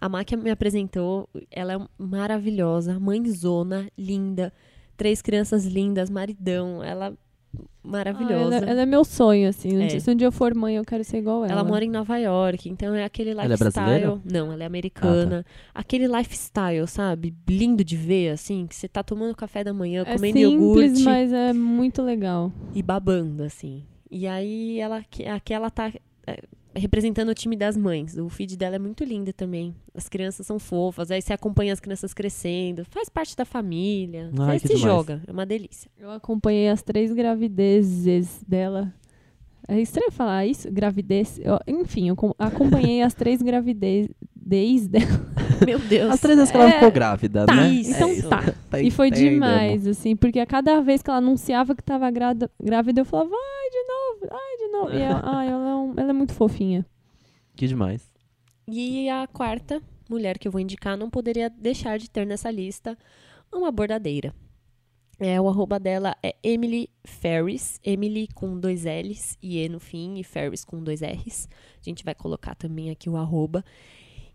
A Má que me apresentou, ela é maravilhosa, mãezona, linda, três crianças lindas, maridão, ela Ah, maravilhosa. ela, ela é meu sonho, assim. Um É. dia- Se um dia eu for mãe, eu quero ser igual ela. Ela mora em Nova York, então é aquele Ela é lifestyle. brasileira? Ah, Não, ela é americana. Aquele lifestyle, sabe? Lindo de ver, assim, que você tá tomando café da manhã, É comendo simples, iogurte mas é muito legal. e babando, assim. E aí ela que- aqui ela tá é, representando o time das mães. O feed dela é muito lindo também. As crianças são fofas, aí você acompanha as crianças crescendo, faz parte da família. Ai, Você se demais. joga, é uma delícia. Eu acompanhei as três gravidezes dela. É estranho falar isso, gravidez. Eu- enfim, eu com- acompanhei as três gravidez dela. *laughs* *laughs* Meu Deus. As três vezes que ela É, ficou grávida, tá, né? isso. então É isso. tá. Tá E foi demais, assim, porque a cada vez que ela anunciava que tava grávida, grávida eu falava, ai, de novo, ai, de novo. E ela, ai, ela, é um- ela é muito fofinha. Que demais. E a quarta mulher que eu vou indicar não poderia deixar de ter nessa lista uma bordadeira. É, o arroba dela é Emily Ferris, Emily com dois L's e E no fim, e Ferris com dois R's. A gente vai colocar também aqui o arroba.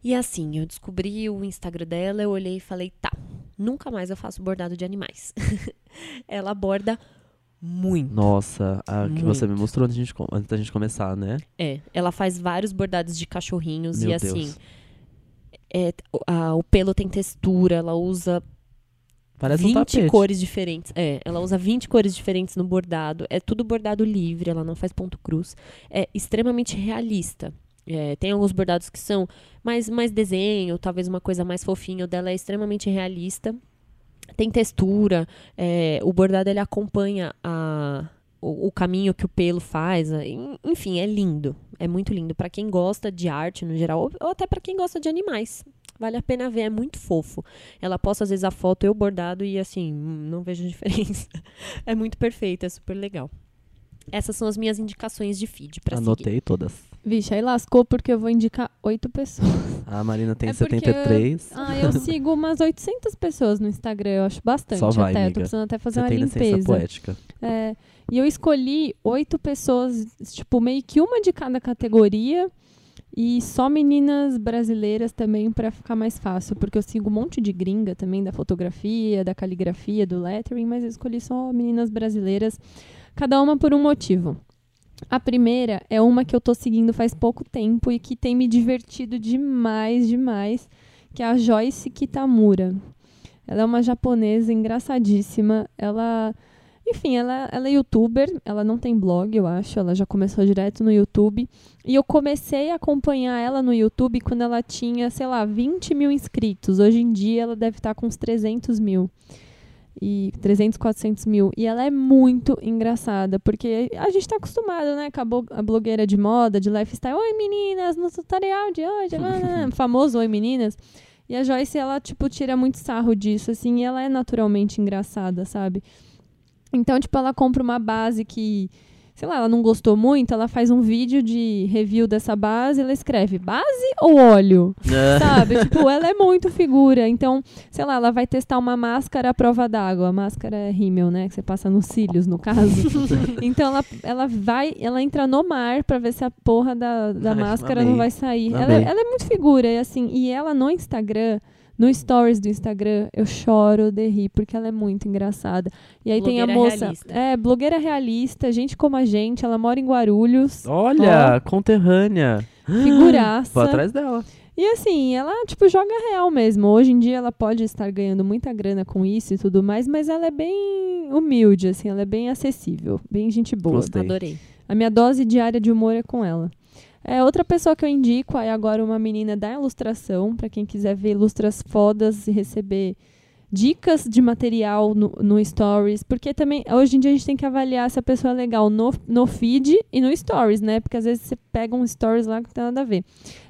E assim, eu descobri o Instagram dela, eu olhei e falei, tá, nunca mais eu faço bordado de animais. *laughs* Ela borda muito. Nossa, a que você me Muito. mostrou antes, da gente co- antes da gente começar, né? É, ela faz vários bordados de cachorrinhos Meu e assim, Deus. é, o- a- o pelo tem textura, ela usa Parece um 20 tapete. cores diferentes. É, ela usa 20 cores diferentes no bordado. É tudo bordado livre, ela não faz ponto cruz. É extremamente realista. É, tem alguns bordados que são mais, mais desenho, talvez uma coisa mais fofinha. O dela é extremamente realista. Tem textura. é, o bordado ele acompanha a, o, o caminho que o pelo faz. en- Enfim, é lindo. É muito lindo. Pra quem gosta de arte no geral, ou, ou até pra quem gosta de animais. Vale a pena ver, é muito fofo. Ela posta às vezes a foto eu bordado e assim, *laughs* não vejo diferença. é muito perfeito, é super legal. Essas são as minhas indicações de feed pra seguir. Anotei todas. Vixe, aí lascou porque eu vou indicar oito pessoas. A Marina tem É porque 73. Ah, eu *laughs* sigo umas 800 pessoas no Instagram, eu acho bastante Só vai, até. Eu amiga. tô precisando até fazer Você uma tem limpeza. poética. É, e eu escolhi oito pessoas, tipo, meio que uma de cada categoria. E só meninas brasileiras também pra ficar mais fácil, porque eu sigo um monte de gringa também da fotografia, da caligrafia, do lettering, mas eu escolhi só meninas brasileiras, cada uma por um motivo. A primeira é uma que eu tô seguindo faz pouco tempo e que tem me divertido demais, demais, que é a Joyce Kitamura. Ela é uma japonesa engraçadíssima. Ela, enfim, ela, ela é youtuber. Ela não tem blog, eu acho. Ela já começou direto no YouTube. E eu comecei a acompanhar ela no YouTube quando ela tinha, sei lá, 20 mil inscritos. Hoje em dia ela deve estar com uns 300 mil. E 300, 400 mil. E ela é muito engraçada, porque a gente tá acostumado, né? Com a, bo- a blogueira de moda, de lifestyle. Oi, meninas, no tutorial de hoje. *laughs* famoso Oi, meninas. E a Joyce, ela, tipo, tira muito sarro disso, assim, e ela é naturalmente engraçada, sabe? Então, tipo, ela compra uma base que, sei lá, ela não gostou muito, ela faz um vídeo de review dessa base, ela escreve base ou óleo? Sabe? *laughs* tipo, ela é muito figura. Então, sei lá, ela vai testar uma máscara à prova d'água. A máscara é rímel, né? Que você passa nos cílios, no caso. *laughs* então, ela, ela vai, ela entra no mar pra ver se a porra da, da Ai, máscara amei. não vai sair. Ela, ela é muito figura, e assim, e ela no Instagram. No stories do Instagram, eu choro de rir, porque ela é muito engraçada. E aí tem a Blogueira moça. realista. É, blogueira realista, gente como a gente, ela mora em Guarulhos. Olha, conterrânea. Figuraça. *gasps* Vou atrás dela. E assim, ela, tipo, joga real mesmo. Hoje em dia ela pode estar ganhando muita grana com isso e tudo mais, mas ela é bem humilde, assim, ela é bem acessível, bem gente boa. Gostei. Adorei. A minha dose diária de humor é com ela. É, outra pessoa que eu indico é agora uma menina da ilustração, pra quem quiser ver ilustras fodas e receber dicas de material no, no Stories, porque também hoje em dia a gente tem que avaliar se a pessoa é legal no, no feed e no Stories, né? Porque às vezes você pega um Stories lá que não tem nada a ver.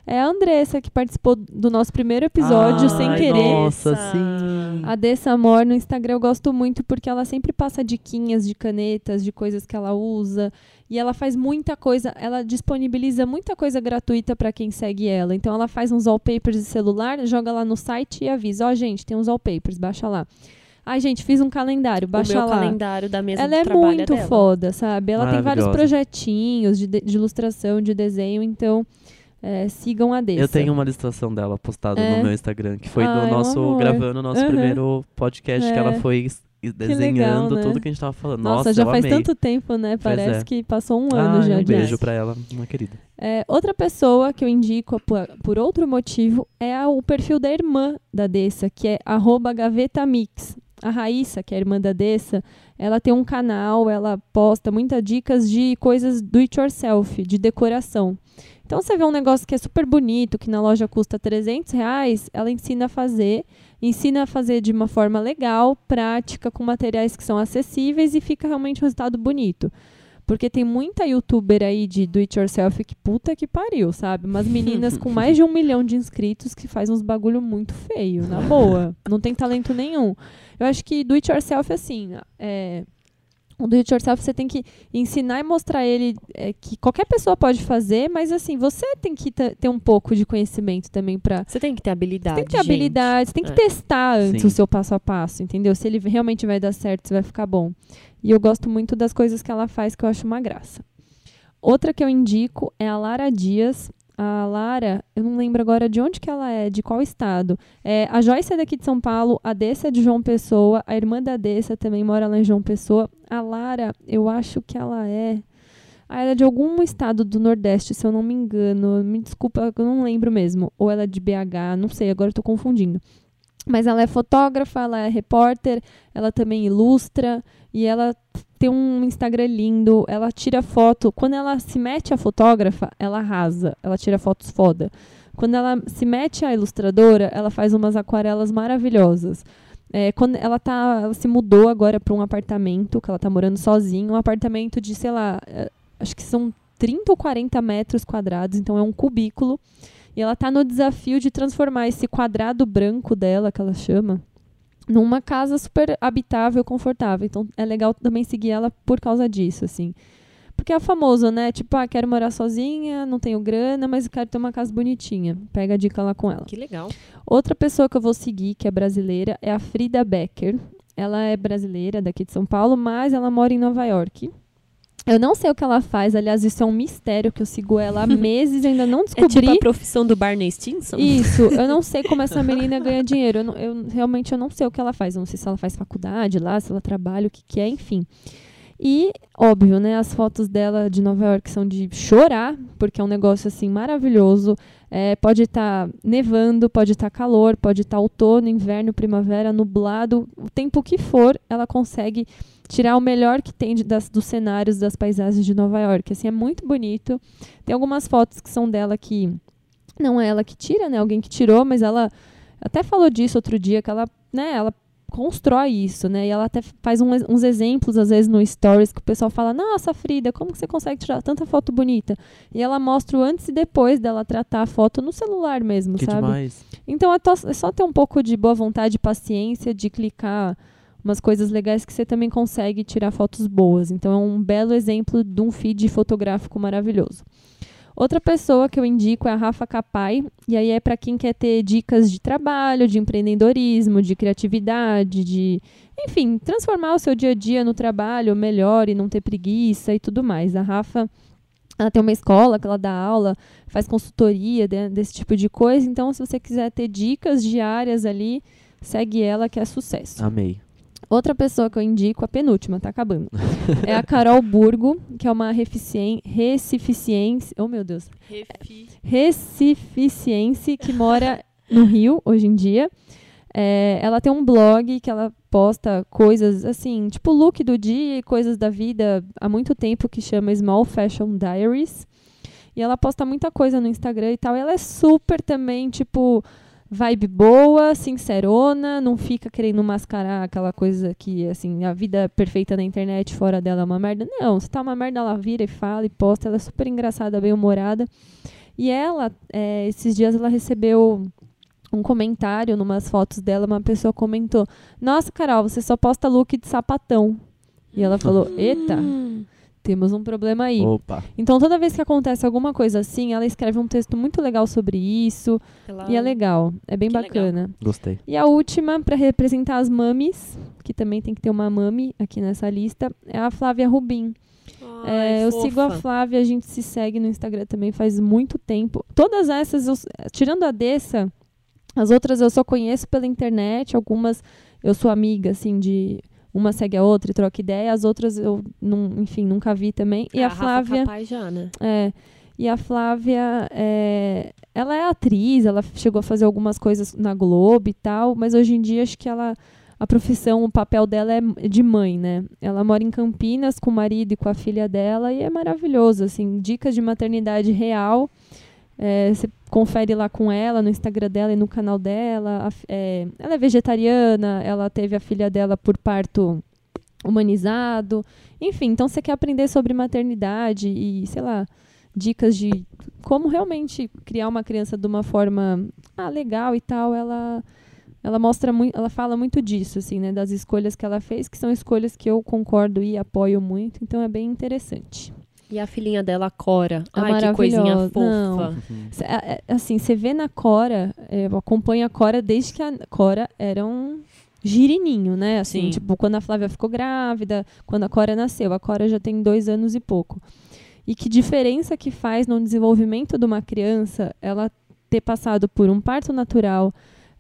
É a Andressa que participou do nosso primeiro episódio, sem Ai, querer. Nossa, sim. A Dessa Amor no Instagram eu gosto muito porque ela sempre passa diquinhas de canetas, de coisas que ela usa. E ela faz muita coisa, ela disponibiliza muita coisa gratuita para quem segue ela. Então ela faz uns wallpapers de celular, joga lá no site e avisa: Ó, oh, gente, tem uns wallpapers, baixa lá. Ai, gente, fiz um calendário, baixa o meu lá. calendário da mesa Ela é trabalho muito dela. foda, sabe? Ela tem vários projetinhos de, de ilustração, de desenho, então é, sigam a Dessa. Eu tenho uma ilustração dela postada É? no meu Instagram, que foi do um nosso, amor. gravando o nosso Aham. primeiro podcast, que ela É. foi es- desenhando legal, né? tudo que a gente tava falando. Nossa, Nossa, já faz amei. tanto tempo, né? Pois Parece é. que passou um ano Ah, já. um beijo pra ela, uma querida. É, outra pessoa que eu indico por, por outro motivo é a- o perfil da irmã da Dessa, que é arroba gavetamix. A Raíssa, que é a irmã da Dessa, ela tem um canal, ela posta muitas dicas de coisas do it yourself, de decoração. Então você vê um negócio que é super bonito, que na loja custa 300 reais, ela ensina a fazer, ensina a fazer de uma forma legal, prática, com materiais que são acessíveis e fica realmente um resultado bonito. Porque tem muita youtuber aí de do it yourself que puta que pariu, sabe? Umas meninas com mais de um *laughs* milhão de inscritos que faz uns bagulho muito feio, na boa. Não tem talento nenhum. Eu acho que do it yourself, assim, é, o do it yourself você tem que ensinar e mostrar ele é, que qualquer pessoa pode fazer, mas assim, você tem que ter um pouco de conhecimento também pra. Você tem que ter habilidade. Você tem que ter gente. habilidade, você tem que É. testar antes Sim. o seu passo a passo, entendeu? Se ele realmente vai dar certo, se vai ficar bom. E eu gosto muito das coisas que ela faz, que eu acho uma graça. Outra que eu indico é a Lara Dias. A Lara, eu não lembro agora de onde que ela é, de qual estado. É, a Joyce é daqui de São Paulo, a Dessa é de João Pessoa, a irmã da Dessa também mora lá em João Pessoa. A Lara, eu acho que ela é. Ah, ela é de algum estado do Nordeste, se eu não me engano. Me desculpa, eu não lembro mesmo. Ou ela é de BH, não sei, agora eu tô confundindo. Mas ela é fotógrafa, ela é repórter, ela também ilustra e ela tem um Instagram lindo, ela tira foto. Quando ela se mete a fotógrafa, ela arrasa, ela tira fotos foda. Quando ela se mete a ilustradora, ela faz umas aquarelas maravilhosas. É, quando ela tá, ela se mudou agora para um apartamento, que ela tá morando sozinha, um apartamento de, sei lá, é, acho que são 30 ou 40 metros quadrados, então é um cubículo. E ela tá no desafio de transformar esse quadrado branco dela, que ela chama, numa casa super habitável, confortável. Então é legal também seguir ela por causa disso, assim. Porque é famoso, né? Tipo, ah, quero morar sozinha, não tenho grana, mas quero ter uma casa bonitinha. Pega a dica lá com ela. Que legal. Outra pessoa que eu vou seguir, que é brasileira, é a Frida Becker. Ela é brasileira, daqui de São Paulo, mas ela mora em Nova York. Eu não sei o que ela faz, aliás, isso é um mistério que eu sigo ela há meses e ainda não *laughs* É descobri. tipo a profissão do Barney Stinson? Isso, eu não sei como essa *laughs* menina ganha dinheiro. Eu, não- eu realmente eu não sei o que ela faz. Eu não sei se ela faz faculdade lá, se ela trabalha, o que, que é, enfim. E, óbvio, né? As fotos dela de Nova York são de chorar, porque é um negócio assim maravilhoso. É, pode estar nevando, pode estar calor, pode estar outono, inverno, primavera, nublado, o tempo que for, ela consegue tirar o melhor que tem de- das, dos cenários, das paisagens de Nova York. Assim, é muito bonito. Tem algumas fotos que são dela que não é ela que tira, né? Alguém que tirou, mas ela até falou disso outro dia, que ela, né, ela constrói isso, né? E ela até faz um- uns exemplos, às vezes, no Stories, que o pessoal fala, nossa, Frida, como que você consegue tirar tanta foto bonita? E ela mostra o antes e depois dela tratar a foto no celular mesmo, Que sabe? demais. Então é, é só ter um pouco de boa vontade e paciência de clicar umas coisas legais que você também consegue tirar fotos boas. Então é um belo exemplo de um feed fotográfico maravilhoso. Outra pessoa que eu indico é a Rafa Capai, e aí é para quem quer ter dicas de trabalho, de empreendedorismo, de criatividade, de, enfim, transformar o seu dia a dia no trabalho melhor e não ter preguiça e tudo mais. A Rafa ela tem uma escola que ela dá aula, faz consultoria de- desse tipo de coisa. Então, se você quiser ter dicas diárias ali, segue ela que é sucesso. Amei. Outra pessoa que eu indico, a penúltima, tá acabando. é a Carol Burgo, que é uma recificiense. Oh, meu Deus. Recificiense que mora no Rio hoje em dia. É, ela tem um blog que ela posta coisas assim, tipo look do dia e coisas da vida há muito tempo que chama Small Fashion Diaries. E ela posta muita coisa no Instagram e tal. E ela é super também, tipo, vibe boa, sincerona, não fica querendo mascarar aquela coisa que, assim, a vida perfeita na internet, fora dela é uma merda. Não, se tá uma merda, ela vira e fala e posta. Ela é super engraçada, bem humorada. E ela, é, esses dias, ela recebeu um comentário numas fotos dela. Uma pessoa comentou: Nossa, Carol, você só posta look de sapatão. E ela falou: Eita, Hum, temos um problema aí. Opa. Então, toda vez que acontece alguma coisa assim, ela escreve um texto muito legal sobre isso. ela- E é legal, é bem Que bacana. Gostei. E a última, para representar as mames, que também tem que ter uma mami aqui nessa lista, é a Flávia Rubim. Ai, É, eu sigo a. Flávia, a gente se segue no Instagram também faz muito tempo. Todas essas, eu- tirando a dessa, as outras eu só conheço pela internet, algumas eu sou amiga, assim, de. Uma segue a outra e troca ideia, as outras eu, não, enfim, nunca vi também. E É, a Rafa Flávia. Capaz já, né? É. E a Flávia, é, ela é atriz, ela chegou a fazer algumas coisas na Globo e tal, mas hoje em dia acho que ela, a profissão, o papel dela é de mãe, né? Ela mora em Campinas com o marido e com a filha dela e é maravilhoso, assim, dicas de maternidade real. É, Você confere lá com ela no Instagram dela e no canal dela. A é, ela é vegetariana, ela teve a filha dela por parto humanizado. Enfim, então você quer aprender sobre maternidade e, sei lá, dicas de como realmente criar uma criança de uma forma ah, legal e tal, ela ela mostra muito, ela fala muito disso, assim, né, das escolhas que ela fez, que são escolhas que eu concordo e apoio muito, então é bem interessante. E a filhinha dela, Cora. É Ai, que coisinha fofa. É- é- assim, você vê na Cora, eu acompanho a Cora desde que a Cora era um girininho, né? Assim, Sim. tipo, quando a Flávia ficou grávida, quando a Cora nasceu. A Cora já tem dois anos e pouco. E que diferença que faz no desenvolvimento de uma criança ela ter passado por um parto natural,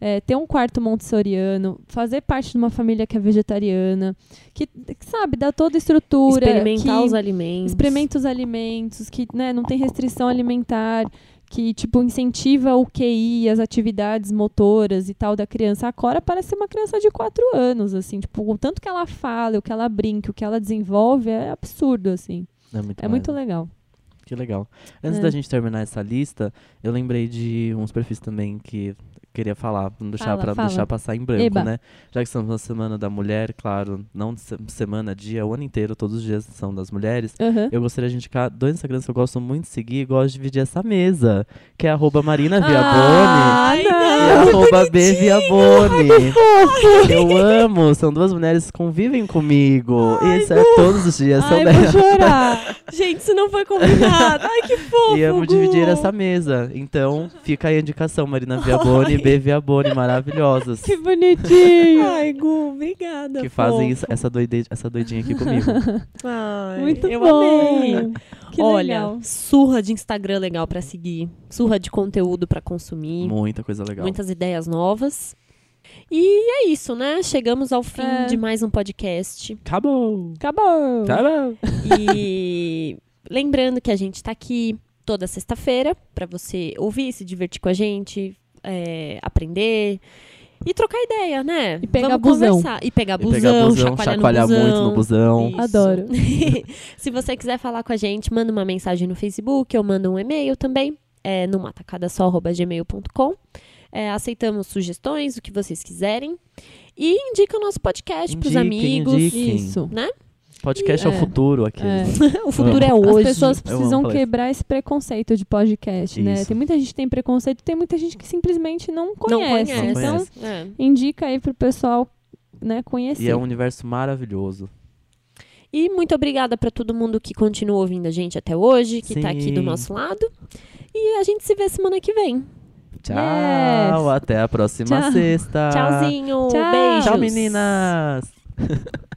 é, ter um quarto montessoriano, fazer parte de uma família que é vegetariana, que, que, sabe, dá toda a estrutura. Experimentar que- os alimentos. experimenta os alimentos, que né, não tem restrição alimentar, que tipo incentiva o QI, as atividades motoras e tal da criança. A Cora parece ser uma criança de 4 anos, assim, tipo, o tanto que ela fala, o que ela brinca, o que ela desenvolve é absurdo, assim. É muito, É muito legal. Que legal. Antes É. da gente terminar essa lista, eu lembrei de uns perfis também que queria falar, pra não deixar, Fala, pra fala. deixar passar em branco, Eba. né? Já que estamos na Semana da Mulher, claro, não se- semana, dia, o ano inteiro, todos os dias são das mulheres. Aham. Eu gostaria de indicar dois Instagrams que eu gosto muito de seguir e gosto de dividir essa mesa, que é arroba Marina Ah, Viaboni não. e arroba B Viaboni. Eu amo, são duas mulheres que convivem comigo. e isso é todos os dias, são Ai, delas. vou chorar. *laughs* Gente, isso não foi combinado. Ai, que fofo. E amo Gu. dividir essa mesa. Então, fica aí a indicação, Marina Viaboni e B Viaboni, maravilhosas. que bonitinho. *laughs* Ai, Gu, obrigada. Que fazem isso- essa, doide, essa doidinha aqui comigo. *laughs* Ai, Muito eu bom. amei. Que Olha, legal. surra de Instagram legal pra seguir, surra de conteúdo pra consumir, Muita coisa legal. muitas ideias novas. E é isso, né? Chegamos ao fim É. de mais um podcast. Acabou! Acabou. Acabou! E lembrando que a gente tá aqui toda sexta-feira pra você ouvir, se divertir com a gente, é, aprender e trocar ideia, né? E pegar Vamos busão. conversar. E pegar E busão, pegar busão, chacoalhar, chacoalhar no busão. muito no busão. Isso. Adoro. *laughs* Se você quiser falar com a gente, manda uma mensagem no Facebook ou manda um e-mail também, é, no matacadasó.gmail.com. É, aceitamos sugestões, o que vocês quiserem. E indica o nosso podcast pros Indiquem, amigos. indiquem. Isso. Né? Podcast é, o É. futuro aqui. É. *laughs* O futuro é As hoje. pessoas Eu precisam quebrar esse preconceito de podcast, né? Isso. Tem muita gente que tem preconceito, tem muita gente que simplesmente não Não conhece. conhece. Então, É. indica aí pro pessoal, né, conhecer. E é um universo maravilhoso. E muito obrigada pra todo mundo que continua ouvindo a gente até hoje, que tá aqui do nosso lado. E a gente se vê semana que vem. Tchau! Yes. Até a próxima Tchau. sexta! Tchauzinho. Tchau. Beijos. Tchau, meninas! *laughs*